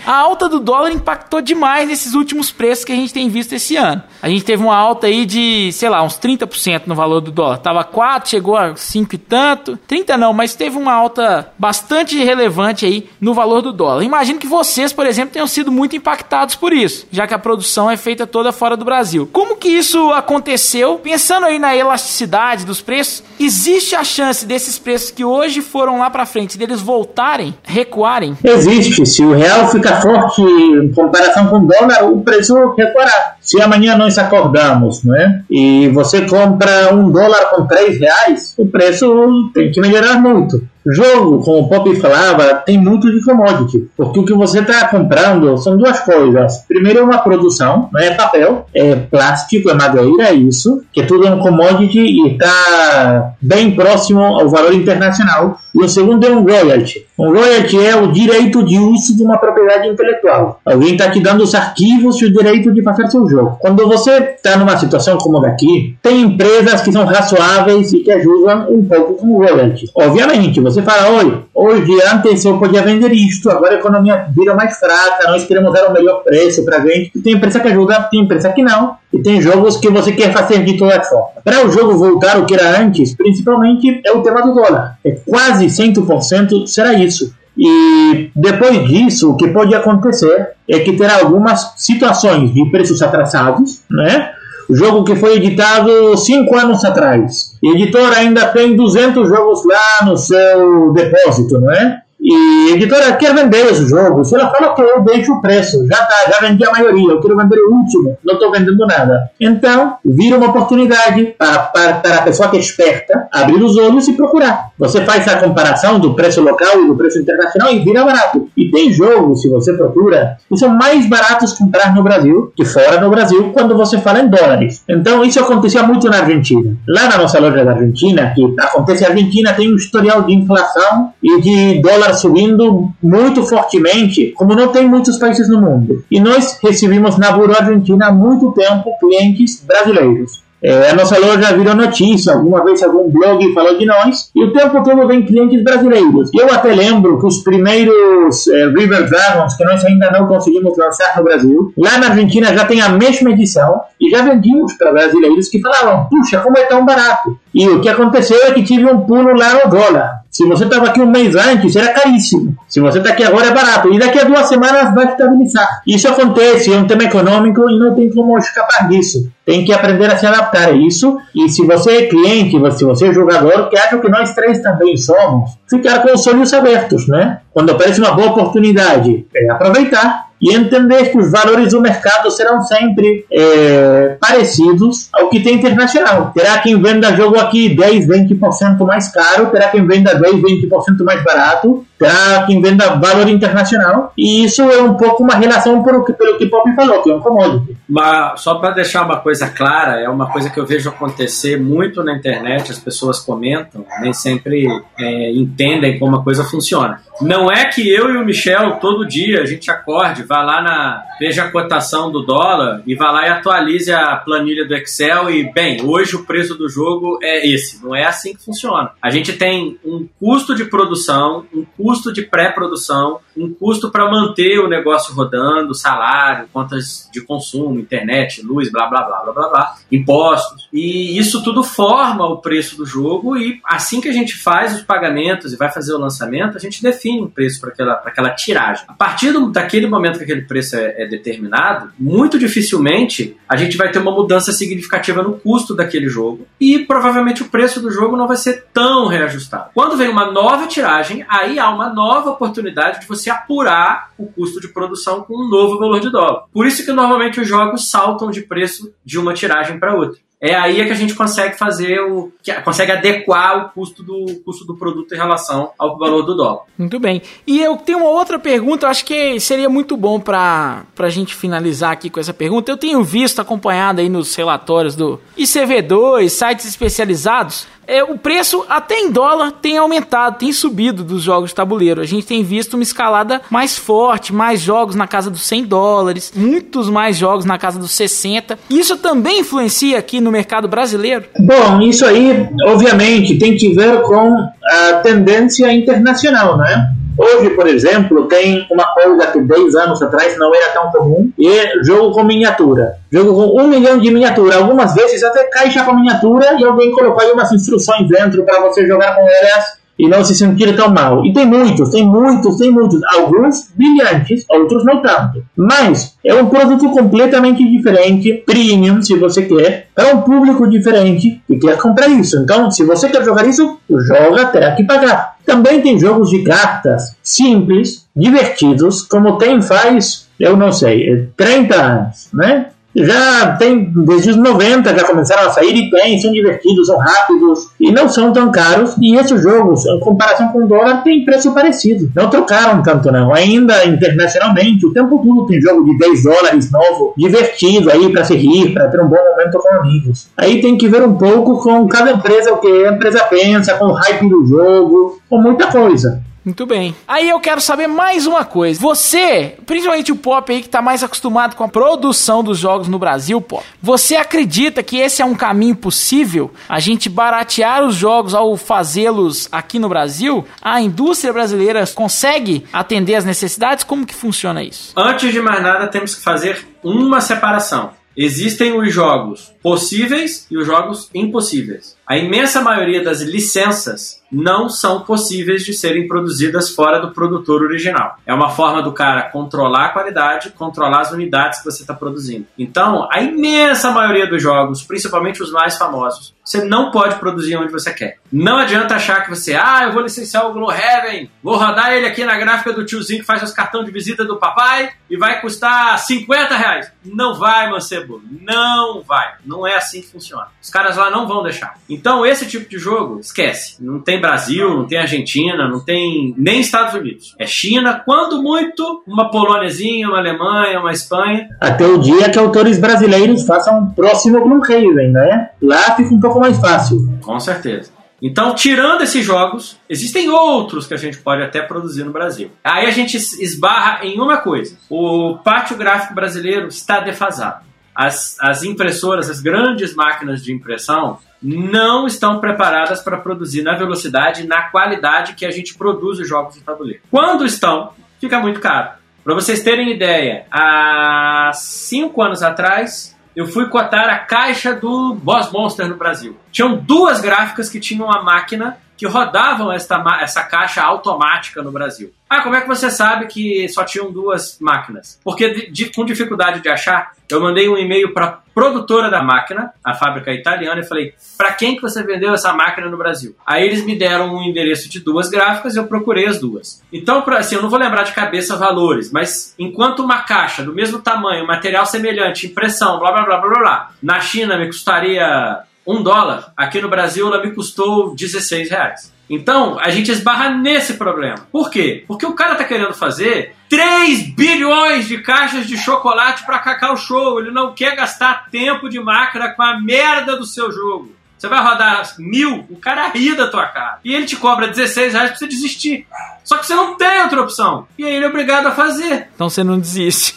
a alta do dólar impactou demais nesses últimos preços que a gente tem visto esse ano. A gente teve uma alta aí de, sei lá, uns 30% no valor do dólar. Tava 4, chegou a 5 e tanto. 30 não, mas teve uma alta bastante relevante aí no valor do dólar. Imagino que vocês, por exemplo, tenham sido muito impactados por isso, já que a produção é feita toda fora do Brasil. Como que isso aconteceu? Pensando aí na elasticidade dos preços, existe a chance desses preços que hoje foram lá para frente, deles voltarem, recuarem? Existe. Se o real fica forte em comparação com o dólar, o preço recuará. Se amanhã nós acordamos, não é? E você compra um dólar com três reais, o preço tem que melhorar muito. Jogo, como o Pop falava, tem muito de commodity, porque o que você está comprando são duas coisas. Primeiro é uma produção, não é papel, é plástico, é madeira, é isso, que é tudo um commodity e está bem próximo ao valor internacional. E o segundo é um royalty. Um royalty é o direito de uso de uma propriedade intelectual. Alguém está te dando os arquivos e o direito de fazer seu jogo. Quando você está numa situação como daqui, tem empresas que são razoáveis e que ajudam um pouco com o royalty. Obviamente, você você fala, oi, hoje, antes eu podia vender isto, agora a economia vira mais fraca, nós queremos dar o melhor preço pra gente. Tem empresa que ajuda, tem empresa que não. E tem jogos que você quer fazer de toda forma. Para o jogo voltar ao que era antes, principalmente é o tema do dólar. É quase 100% será isso. E depois disso, o que pode acontecer é que terá algumas situações de preços atrasados, né? Jogo que foi editado cinco anos atrás. E a editora ainda tem 200 jogos lá no seu depósito, não é? E editora quer vender esse jogo. Se ela fala que eu deixo o preço, já tá, já vendi a maioria, eu quero vender o último, não estou vendendo nada. Então, vira uma oportunidade para, para, para a pessoa que é esperta abrir os olhos e procurar. Você faz a comparação do preço local e do preço internacional e vira barato. E tem jogos, se você procura, que são mais baratos comprar no Brasil que fora no Brasil quando você fala em dólares. Então, isso acontecia muito na Argentina. Lá na nossa loja da Argentina, que acontece, a Argentina tem um historial de inflação e de dólar subindo muito fortemente, como não tem muitos países no mundo. E nós recebemos na Buru Argentina há muito tempo clientes brasileiros. É, a nossa loja virou notícia, alguma vez algum blog falou de nós, e o tempo todo vem clientes brasileiros. Eu até lembro que os primeiros é, River Dragons, que nós ainda não conseguimos lançar no Brasil, lá na Argentina já tem a mesma edição, e já vendimos para brasileiros que falavam, puxa, como é tão barato. E o que aconteceu é que tive um pulo lá no dólar. Se você estava aqui um mês antes, era caríssimo. Se você está aqui agora, é barato. E daqui a duas semanas vai estabilizar. Isso acontece, é um tema econômico e não tem como escapar disso. Tem que aprender a se adaptar a isso. E se você é cliente, se você é jogador, que acho que nós três também somos, ficar com os olhos abertos, né? Quando aparece uma boa oportunidade, é aproveitar e entender que os valores do mercado serão sempre é, parecidos ao que tem internacional. Terá quem venda jogo aqui 10, 20% mais caro, terá quem venda 10, 20% mais barato, terá quem venda valor internacional, e isso é um pouco uma relação pelo que, pelo que Pop falou, que é um commodity. Mas, só para deixar uma coisa clara, é uma coisa que eu vejo acontecer muito na internet, as pessoas comentam, nem sempre é, entendem como a coisa funciona. Não é que eu e o Michel, todo dia, a gente acorde, vá lá na. Veja a cotação do dólar e vá lá e atualize a planilha do Excel e, bem, hoje o preço do jogo é esse. Não é assim que funciona. A gente tem um custo de produção, um custo de pré-produção, um custo para manter o negócio rodando, salário, contas de consumo, internet, luz, blá blá blá blá blá blá, impostos. E isso tudo forma o preço do jogo e assim que a gente faz os pagamentos e vai fazer o lançamento, a gente define um preço para aquela, aquela tiragem. A partir do, daquele momento que aquele preço é, é determinado, muito dificilmente a gente vai ter uma mudança significativa no custo daquele jogo e provavelmente o preço do jogo não vai ser tão reajustado. Quando vem uma nova tiragem, aí há uma nova oportunidade de você apurar o custo de produção com um novo valor de dólar. Por isso que normalmente os jogos saltam de preço de uma tiragem para outra é aí é que a gente consegue fazer o. consegue adequar o custo do custo do produto em relação ao valor do dólar. Muito bem. E eu tenho uma outra pergunta, acho que seria muito bom para a gente finalizar aqui com essa pergunta. Eu tenho visto, acompanhado aí nos relatórios do ICV2, sites especializados, é, o preço, até em dólar, tem aumentado, tem subido dos jogos de tabuleiro. A gente tem visto uma escalada mais forte, mais jogos na casa dos 100 dólares, muitos mais jogos na casa dos 60. Isso também influencia aqui no mercado brasileiro? Bom, isso aí, obviamente, tem que ver com a tendência internacional, né? Hoje, por exemplo, tem uma coisa que 10 anos atrás não era tão comum, e é jogo com miniatura. Jogo com um milhão de miniatura. Algumas vezes até caixa com miniatura e alguém colocou aí umas instruções dentro para você jogar com elas e não se sentir tão mal. E tem muitos, tem muitos, tem muitos. Alguns brilhantes, outros não tanto. Mas é um produto completamente diferente, premium, se você quer, para um público diferente que quer comprar isso. Então, se você quer jogar isso, joga, terá que pagar. Também tem jogos de cartas simples, divertidos, como tem faz, eu não sei, 30 anos, né? Já tem, desde os 90 já começaram a sair e tem, são divertidos, são rápidos e não são tão caros. E esses jogos, em comparação com o dólar, tem preço parecido. Não trocaram tanto, não. Ainda internacionalmente, o tempo todo tem jogo de 10 dólares novo, divertido aí para se rir, para ter um bom momento com amigos. Aí tem que ver um pouco com cada empresa o que a empresa pensa, com o hype do jogo, com muita coisa. Muito bem. Aí eu quero saber mais uma coisa. Você, principalmente o Pop aí que tá mais acostumado com a produção dos jogos no Brasil, Pop, você acredita que esse é um caminho possível? A gente baratear os jogos ao fazê-los aqui no Brasil? A indústria brasileira consegue atender as necessidades? Como que funciona isso? Antes de mais nada, temos que fazer uma separação. Existem os jogos possíveis e os jogos impossíveis. A imensa maioria das licenças não são possíveis de serem produzidas fora do produtor original. É uma forma do cara controlar a qualidade, controlar as unidades que você está produzindo. Então, a imensa maioria dos jogos, principalmente os mais famosos, você não pode produzir onde você quer. Não adianta achar que você, ah, eu vou licenciar o Gloomhaven, vou rodar ele aqui na gráfica do tiozinho que faz os cartões de visita do papai e vai custar 50 reais. Não vai, mancebo. Não vai. Não é assim que funciona. Os caras lá não vão deixar. Então, esse tipo de jogo, esquece. Não tem Brasil, não tem Argentina, não tem nem Estados Unidos. É China, quando muito, uma Polôniazinha, uma Alemanha, uma Espanha. Até o dia que autores brasileiros façam um próximo Gloomhaven, né? Lá fica um pouco mais fácil. Com certeza. Então, tirando esses jogos, existem outros que a gente pode até produzir no Brasil. Aí a gente esbarra em uma coisa: o pátio gráfico brasileiro está defasado. As, as impressoras, as grandes máquinas de impressão, não estão preparadas para produzir na velocidade e na qualidade que a gente produz os jogos de tabuleiro. Quando estão, fica muito caro. Para vocês terem ideia, há cinco anos atrás, eu fui cotar a caixa do Boss Monster no Brasil. Tinham duas gráficas que tinham uma máquina que rodavam esta, essa caixa automática no Brasil. Ah, como é que você sabe que só tinham duas máquinas? Porque de, de, com dificuldade de achar, eu mandei um e-mail para produtora da máquina, a fábrica italiana, e falei: para quem que você vendeu essa máquina no Brasil? Aí eles me deram um endereço de duas gráficas e eu procurei as duas. Então, pra, assim, eu não vou lembrar de cabeça valores, mas enquanto uma caixa do mesmo tamanho, material semelhante, impressão, blá blá blá blá blá, na China me custaria um dólar, aqui no Brasil ela me custou 16 reais. Então, a gente esbarra nesse problema. Por quê? Porque o cara tá querendo fazer 3 bilhões de caixas de chocolate para Cacau Show. Ele não quer gastar tempo de máquina com a merda do seu jogo. Você vai rodar mil, o cara ri da tua cara. E ele te cobra 16 reais pra você desistir. Só que você não tem outra opção. E aí ele é obrigado a fazer. Então você não desiste.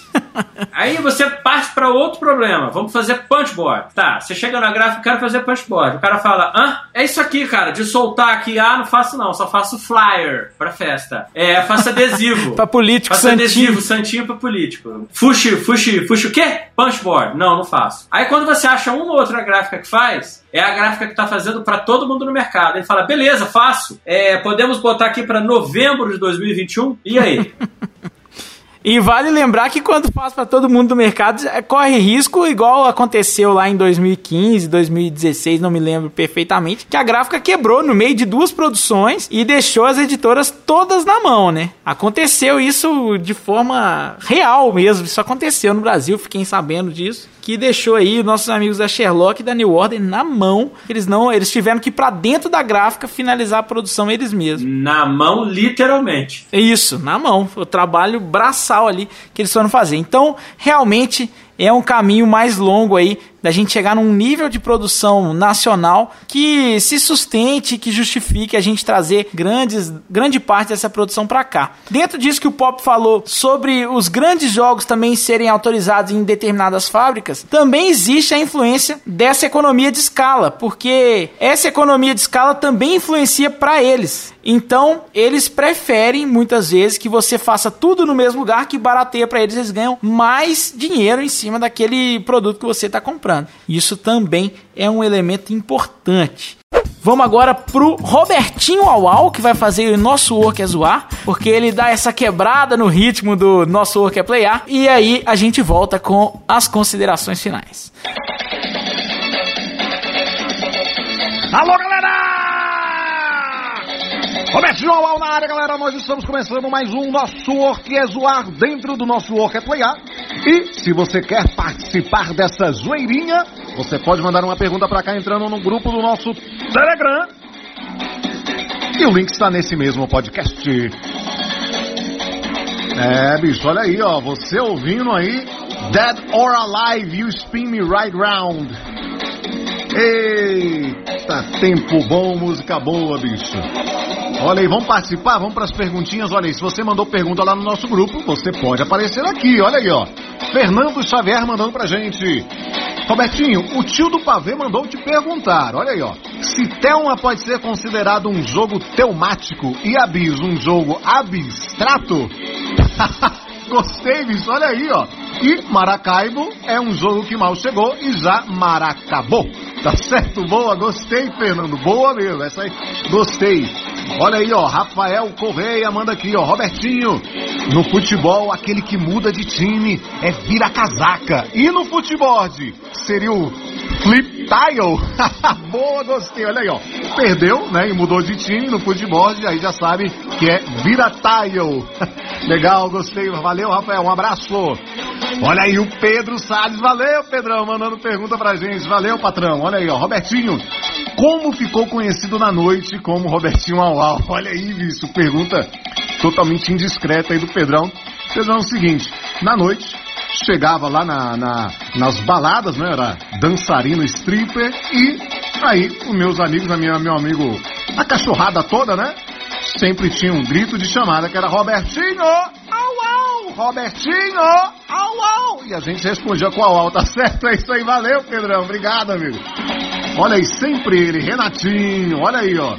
Aí você parte para outro problema. Vamos fazer punchboard. Tá, você chega na gráfica e quer fazer punchboard. O cara fala: hã? É isso aqui, cara, de soltar aqui. Ah, não faço não, só faço flyer pra festa. É, faço adesivo. [laughs] pra político, faço santinho. adesivo, santinho pra político. Fuxi, fuxi, fuxi o quê? Punchboard. Não, não faço. Aí quando você acha uma ou outra gráfica que faz, é a gráfica que tá fazendo para todo mundo no mercado. Ele fala: beleza, faço. É, podemos botar aqui para novembro de 2021? E aí? [laughs] E vale lembrar que quando faz para todo mundo do mercado, é, corre risco, igual aconteceu lá em 2015, 2016, não me lembro perfeitamente, que a gráfica quebrou no meio de duas produções e deixou as editoras todas na mão, né? Aconteceu isso de forma real mesmo, isso aconteceu no Brasil, fiquei sabendo disso que deixou aí nossos amigos da Sherlock e da New Order na mão. Eles não, eles tiveram que ir para dentro da gráfica finalizar a produção eles mesmos. Na mão, literalmente. Isso, na mão. O trabalho braçal ali que eles foram fazer. Então, realmente é um caminho mais longo aí da gente chegar num nível de produção nacional que se sustente, que justifique a gente trazer grandes, grande parte dessa produção para cá. Dentro disso que o Pop falou sobre os grandes jogos também serem autorizados em determinadas fábricas, também existe a influência dessa economia de escala, porque essa economia de escala também influencia para eles. Então, eles preferem muitas vezes que você faça tudo no mesmo lugar que barateia para eles, eles ganham mais dinheiro em cima daquele produto que você está comprando. Isso também é um elemento importante. Vamos agora pro Robertinho Auau, que vai fazer o nosso Work é Zoar, porque ele dá essa quebrada no ritmo do nosso Work é Playar. E aí a gente volta com as considerações finais. Alô! Robertinho Auau na área, galera. Nós estamos começando mais um nosso Work é Zoar dentro do nosso Work é Playar. E se você quer participar dessa zoeirinha, você pode mandar uma pergunta para cá entrando no grupo do nosso Telegram. E o link está nesse mesmo podcast. É, bicho, olha aí, ó. Você ouvindo aí. Dead or Alive, You Spin Me Right Round. Eita, tempo bom, música boa, bicho. Olha aí, vamos participar? Vamos para as perguntinhas. Olha aí, se você mandou pergunta lá no nosso grupo, você pode aparecer aqui. Olha aí, ó. Fernando Xavier mandando pra gente. Robertinho, o tio do pavê mandou te perguntar. Olha aí, ó. Se Thelma pode ser considerado um jogo temático e Abis um jogo abstrato? [laughs] Gostei olha aí, ó. E Maracaibo é um jogo que mal chegou e já maracabou. Tá certo? Boa, gostei, Fernando. Boa mesmo, essa aí, gostei. Olha aí, ó, Rafael Correia manda aqui, ó, Robertinho. No futebol, aquele que muda de time é vira casaca. E no futebol, seria o flip tile? [laughs] Boa, gostei, olha aí, ó. Perdeu, né, e mudou de time no futebol, aí já sabe que é vira tile. [laughs] Legal, gostei, valeu, Rafael, um abraço. Olha aí o Pedro Salles, valeu, Pedrão, mandando pergunta pra gente. Valeu, patrão. Olha aí, ó, Robertinho. Como ficou conhecido na noite como Robertinho Auau? [laughs] Olha aí, bicho, pergunta totalmente indiscreta aí do Pedrão. Pedrão é o seguinte, na noite, chegava lá na, na, nas baladas, né? Era dançarino, stripper e aí os meus amigos, a minha, meu amigo, a cachorrada toda, né? Sempre tinha um grito de chamada que era Robertinho, au au, Robertinho, au au. E a gente respondia com au au, tá certo? É isso aí, valeu, Pedrão, obrigado, amigo. Olha aí, sempre ele, Renatinho, olha aí, ó.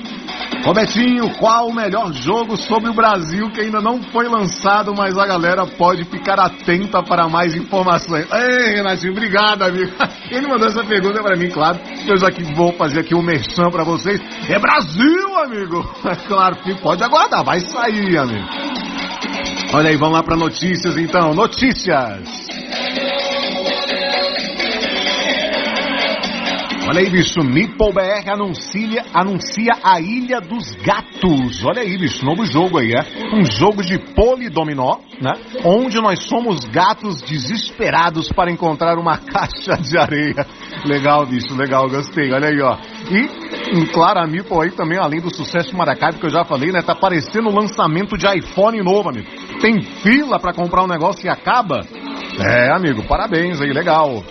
Robertinho, qual o melhor jogo sobre o Brasil que ainda não foi lançado, mas a galera pode ficar atenta para mais informações? Ei, Renatinho, obrigado, amigo. [laughs] Ele mandou essa pergunta para mim, claro. Eu já que vou fazer aqui um merchan para vocês. É Brasil, amigo. [laughs] Claro que pode aguardar, vai sair, amigo. Olha aí, vamos lá para notícias então. Notícias. Olha aí, bicho, NippleBR anuncia, anuncia a Ilha dos Gatos. Olha aí, bicho, novo jogo aí, é? Um jogo de polidominó, né? Onde nós somos gatos desesperados para encontrar uma [laughs] caixa de areia. Legal, bicho, legal, gostei. Olha aí, ó. E, claro, a Nipple aí também, além do sucesso Maracaibo, que eu já falei, né? Tá parecendo o lançamento de iPhone novo, amigo. Tem fila para comprar um negócio e acaba? É, amigo, parabéns aí, legal.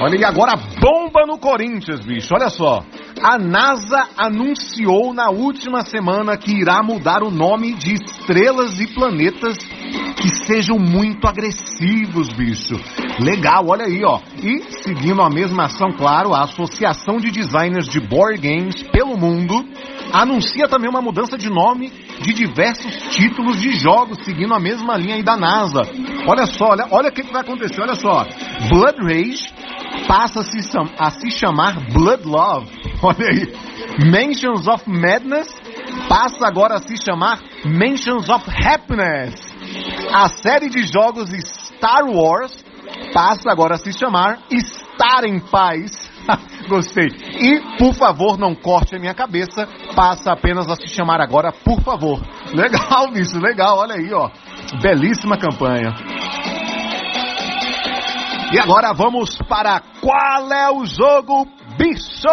Olha, e agora bomba no Corinthians, bicho. Olha só. A NASA anunciou na última semana que irá mudar o nome de estrelas e planetas que sejam muito agressivos, bicho. Legal, olha aí, ó. E, seguindo a mesma ação, claro, a Associação de Designers de Board Games pelo mundo anuncia também uma mudança de nome de diversos títulos de jogos, seguindo a mesma linha aí da NASA. Olha só, olha, olha o que, que vai acontecer, olha só. Blood Rage passa a se, chamar Blood Love. [laughs] Olha aí. Mansions of Madness passa agora a se chamar Mansions of Happiness. A série de jogos Star Wars passa agora a se chamar Estar em Paz. [laughs] Gostei. E, por favor, não corte a minha cabeça. Passa apenas a se chamar agora, por favor. Legal, bicho, legal. Olha aí, ó. Belíssima campanha. E agora vamos para qual é o jogo bicho?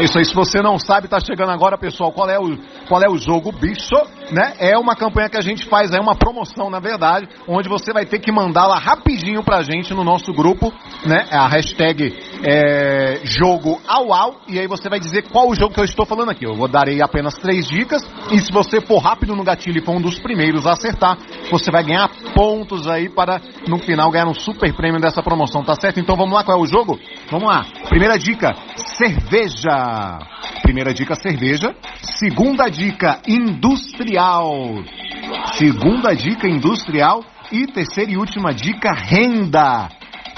Isso aí, se você não sabe, tá chegando agora, pessoal, qual é o, qual é o jogo bicho, né? É uma campanha que a gente faz, é uma promoção, na verdade, onde você vai ter que mandá-la rapidinho pra gente no nosso grupo, né? É a hashtag é, jogo ao ao, e aí você vai dizer qual o jogo que eu estou falando aqui. Eu vou dar aí apenas três dicas, e se você for rápido no gatilho e for um dos primeiros a acertar, você vai ganhar pontos aí para, no final, ganhar um super prêmio dessa promoção, tá certo? Então vamos lá, qual é o jogo? Vamos lá. Primeira dica, cerveja. Primeira dica, cerveja. Segunda dica, industrial. Segunda dica, industrial. E terceira e última dica, renda.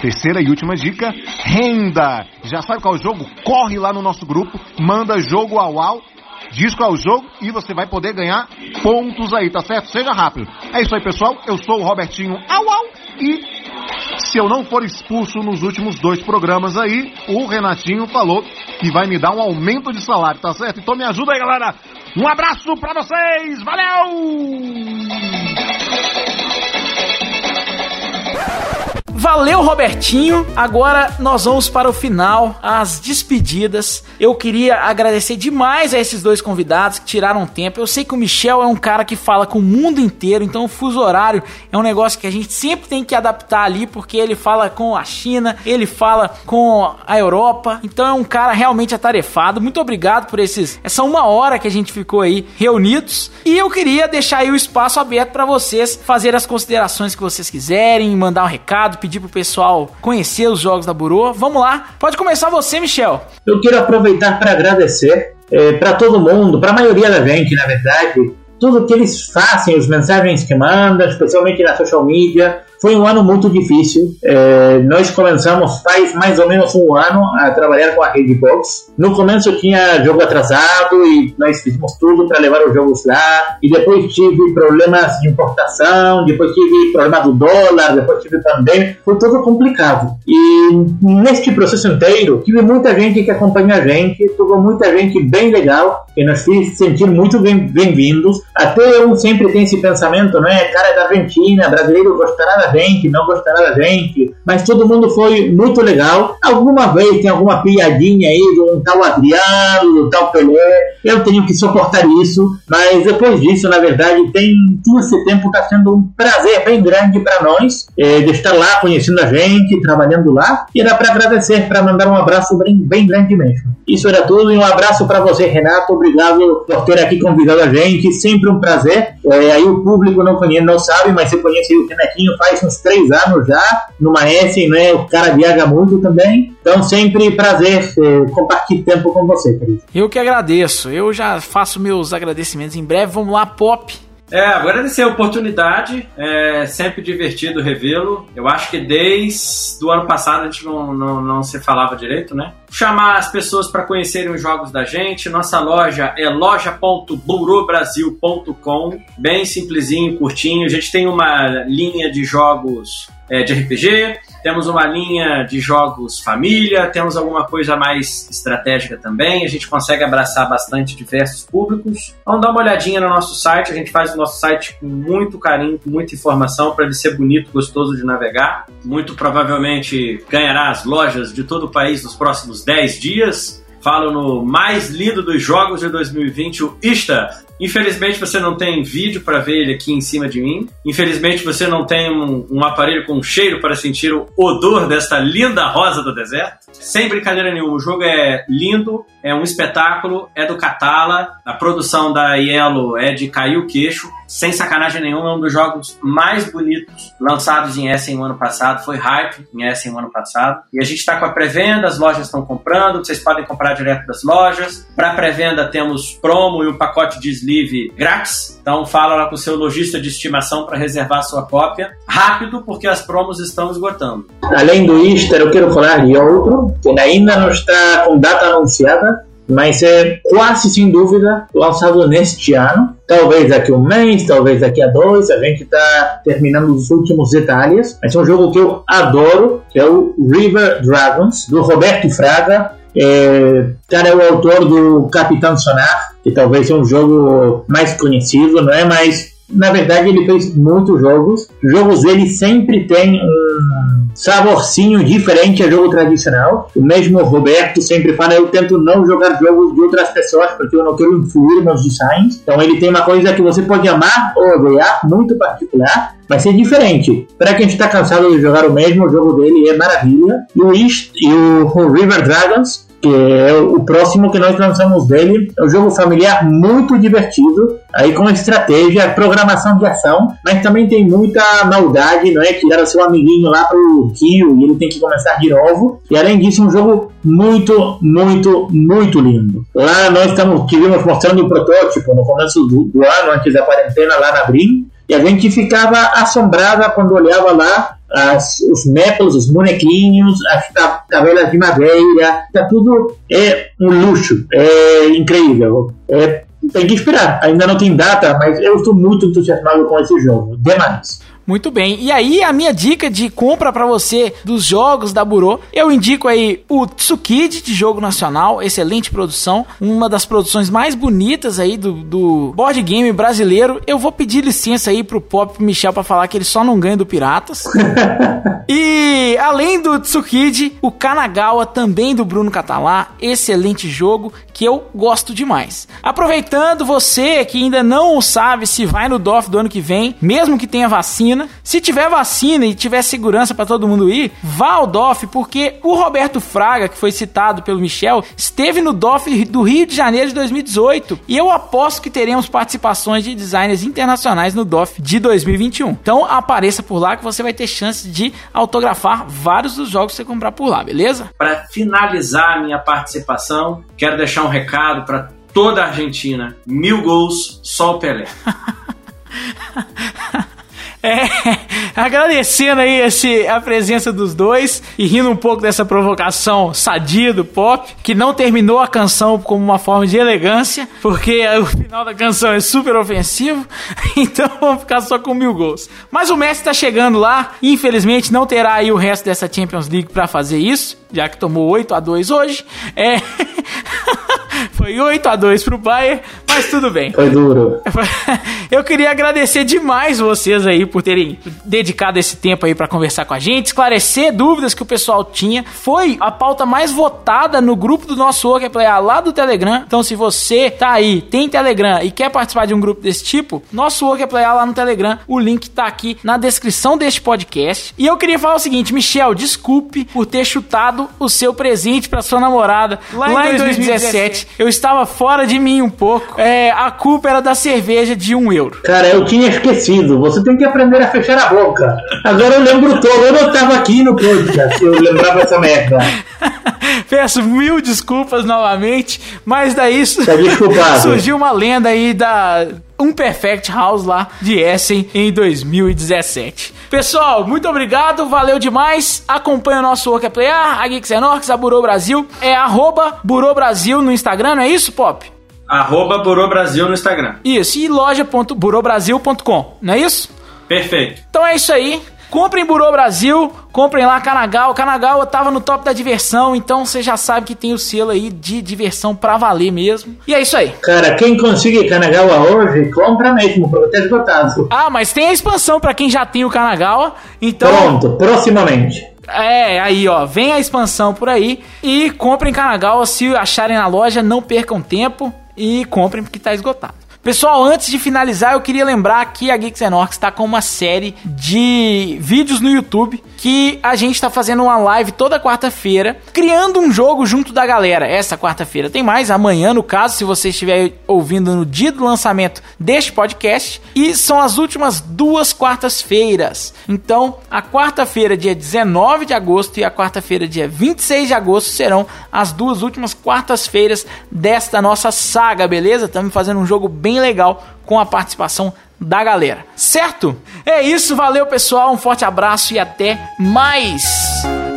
Terceira e última dica, renda. Já sabe qual é o jogo? Corre lá no nosso grupo, manda jogo ao ao, diz qual é o jogo e você vai poder ganhar pontos aí, tá certo? Seja rápido. É isso aí, pessoal. Eu sou o Robertinho Au Au e se eu não for expulso nos últimos dois programas aí, o Renatinho falou que vai me dar um aumento de salário, tá certo? Então me ajuda aí, galera. Um abraço pra vocês. Valeu! Valeu, Robertinho. Agora nós vamos para o final, as despedidas. Eu queria agradecer demais a esses dois convidados que tiraram tempo. Eu sei que o Michel é um cara que fala com o mundo inteiro, então o fuso horário é um negócio que a gente sempre tem que adaptar ali, porque ele fala com a China, ele fala com a Europa. Então é um cara realmente atarefado. Muito obrigado por esses essa uma hora que a gente ficou aí reunidos. E eu queria deixar aí o espaço aberto para vocês fazer as considerações que vocês quiserem, mandar um recado, pedir pro pessoal conhecer os jogos da Burô. Vamos lá. Pode começar você, Michel. Eu quero aproveitar para agradecer eh, para todo mundo, para a maioria da gente, na verdade, tudo que eles fazem, as mensagens que mandam, especialmente na social media, foi um ano muito difícil. É, nós começamos faz mais ou menos um ano a trabalhar com a Redbox. No começo tinha jogo atrasado e nós fizemos tudo para levar os jogos lá. E depois tive problemas de importação, depois tive problema do dólar, depois tive pandemia. Foi tudo complicado. E neste processo inteiro, tive muita gente que acompanha a gente, teve muita gente bem legal que nos fez sentir muito bem-vindos. Até eu sempre tenho esse pensamento, não é? Cara da Argentina, brasileiro gostará da gente, não gostará da gente, mas todo mundo foi muito legal. Alguma vez tem alguma piadinha aí de um tal Adriano, do tal Pelé, eu tenho que suportar isso, mas depois disso, na verdade, tem todo esse tempo está sendo um prazer bem grande para nós é, de estar lá conhecendo a gente, trabalhando lá, e era para agradecer, para mandar um abraço bem, bem grande mesmo. Isso era tudo e um abraço para você, Renato. Obrigado por ter aqui convidado a gente, sempre um prazer. É, aí o público não conhece, não sabe, mas você conhece o Renatinho faz uns três anos já, numa S, né? O cara viaja muito também. Então, sempre prazer é, compartilhar tempo com você, querido. Eu que agradeço. Eu já faço meus agradecimentos em breve. Vamos lá, Pop. É, agradecer a oportunidade, é sempre divertido revê-lo. Eu acho que desde o ano passado a gente não, não, não se falava direito, né? Chamar as pessoas para conhecerem os jogos da gente. Nossa loja é loja.burobrasil.com, bem simplesinho, curtinho. A gente tem uma linha de jogos é, de RPG, temos uma linha de jogos família, temos alguma coisa mais estratégica também. A gente consegue abraçar bastante diversos públicos. Vamos dar uma olhadinha no nosso site. A gente faz o nosso site com muito carinho, com muita informação para ele ser bonito, gostoso de navegar. Muito provavelmente ganhará as lojas de todo o país nos próximos 10 dias. Falo no mais lindo dos jogos de 2020, o Ista, Infelizmente você não tem vídeo para ver ele aqui em cima de mim. Infelizmente você não tem um, um, aparelho com cheiro para sentir o odor desta linda rosa do deserto. Sem brincadeira nenhuma, o jogo é lindo, é um espetáculo, é do Catala, a produção da Yellow é de cair o queixo. Sem sacanagem nenhuma, é um dos jogos mais bonitos lançados em Essen no ano passado. Foi hype em Essen no ano passado. E a gente está com a pré-venda, as lojas estão comprando, vocês podem comprar direto das lojas. Para pré-venda temos promo e um pacote de sleeve grátis. Então fala lá com o seu lojista de estimação para reservar sua cópia. Rápido, porque as promos estão esgotando. Além do Easter, eu quero falar de outro, que ainda não está com data anunciada, mas é quase sem dúvida lançado neste ano. Talvez daqui a um mês, talvez daqui a dois, a gente está terminando os últimos detalhes. Mas é um jogo que eu adoro, que é o River Dragons, do Roberto Fraga. É, cara é o autor do Capitão Sonar, que talvez seja um jogo mais conhecido, não é? Mas na verdade ele fez muitos jogos. Os jogos dele sempre tem um saborcinho diferente a jogo tradicional. O mesmo Roberto sempre fala: eu tento não jogar jogos de outras pessoas porque eu não quero influir nos designs. Então ele tem uma coisa que você pode amar ou odiar, muito particular. Vai ser diferente. Para quem está cansado de jogar o mesmo, o jogo dele é maravilha. E o, East, e o River Dragons, que é o próximo que nós lançamos dele. É um jogo familiar muito divertido, aí com estratégia, programação de ação, mas também tem muita maldade, não é? Tirar o seu amiguinho lá pro kill e ele tem que começar de novo. E além disso, um jogo muito, muito, muito lindo. Lá nós estamos, tivemos mostrando o protótipo no começo do, do ano, antes da quarentena, lá na Abril. E a gente ficava assombrada quando olhava lá as, os méplos, os bonequinhos, as tabelas de madeira, tá tudo é um luxo, é incrível. É, tem que esperar, ainda não tem data, mas eu estou muito entusiasmado com esse jogo, demais. Muito bem. E aí, a minha dica de compra para você dos jogos da Burô, eu indico aí o Tsukid de jogo nacional, excelente produção, uma das produções mais bonitas aí do, do board game brasileiro. Eu vou pedir licença aí pro Pop pro Michel para falar que ele só não ganha do Piratas. [laughs] e além do Tsukid, o Kanagawa também do Bruno Catalá, excelente jogo que eu gosto demais. Aproveitando você que ainda não sabe se vai no DOF do ano que vem, mesmo que tenha vacina, se tiver vacina e tiver segurança para todo mundo ir, vá ao DOF porque o Roberto Fraga, que foi citado pelo Michel, esteve no DOF do Rio de Janeiro de 2018 e eu aposto que teremos participações de designers internacionais no DOF de 2021. Então apareça por lá que você vai ter chance de autografar vários dos jogos que você comprar por lá, beleza? Para finalizar a minha participação, quero deixar um recado para toda a Argentina. Mil gols, só o Pelé. [laughs] [laughs] É, agradecendo aí esse, a presença dos dois e rindo um pouco dessa provocação sadia do pop, que não terminou a canção como uma forma de elegância, porque [laughs] o final da canção é super ofensivo, [laughs] então vamos ficar só com mil gols. Mas o Messi tá chegando lá, infelizmente não terá aí o resto dessa Champions League para fazer isso, já que tomou 8 a 2 hoje. É. Foi 8 a 2 pro Bayern, mas tudo bem. Foi duro. Eu queria agradecer demais vocês aí por terem dedicado esse tempo aí para conversar com a gente, esclarecer dúvidas que o pessoal tinha. Foi a pauta mais votada no grupo do nosso Worker Player lá do Telegram. Então, se você tá aí, tem Telegram e quer participar de um grupo desse tipo, nosso Worker Player lá no Telegram, o link tá aqui na descrição deste podcast. E eu queria falar o seguinte, Michel, desculpe por ter chutado o seu presente para sua namorada lá, lá em 2017. 2017. Eu estava fora de mim um pouco. É, a culpa era da cerveja de um euro. Cara, eu tinha esquecido. Você tem que aprender a fechar a boca. Agora eu lembro todo. Eu não estava aqui no podcast. Eu lembrava essa merda. [laughs] Peço mil desculpas novamente, mas daí tá [laughs] surgiu uma lenda aí da um Perfect House lá de Essen em 2017. Pessoal, muito obrigado, valeu demais. Acompanhe o nosso Work Player, a Geeks a Burô Brasil. É arroba Burô Brasil no Instagram, não é isso, Pop? Arroba Burô Brasil no Instagram. Isso, e loja.burobrasil.com, não é isso? Perfeito. Então é isso aí. Comprem Burô Brasil, comprem lá Canagal. Canagal tava no top da diversão, então você já sabe que tem o selo aí de diversão pra valer mesmo. E é isso aí. Cara, quem conseguir Kanagawa hoje, compra mesmo, porque tá esgotado. Ah, mas tem a expansão para quem já tem o Kanagawa, então... Pronto, proximamente. É, aí ó, vem a expansão por aí e comprem Kanagawa se acharem na loja, não percam tempo e comprem porque tá esgotado. Pessoal, antes de finalizar, eu queria lembrar que a Geeks Orcs está com uma série de vídeos no YouTube que a gente está fazendo uma live toda quarta-feira, criando um jogo junto da galera. Essa quarta-feira tem mais, amanhã, no caso, se você estiver ouvindo no dia do lançamento deste podcast. E são as últimas duas quartas-feiras. Então, a quarta-feira, dia 19 de agosto, e a quarta-feira, dia 26 de agosto, serão as duas últimas quartas-feiras desta nossa saga, beleza? Estamos fazendo um jogo bem legal com a participação da galera. Certo? É isso, valeu pessoal, um forte abraço e até mais!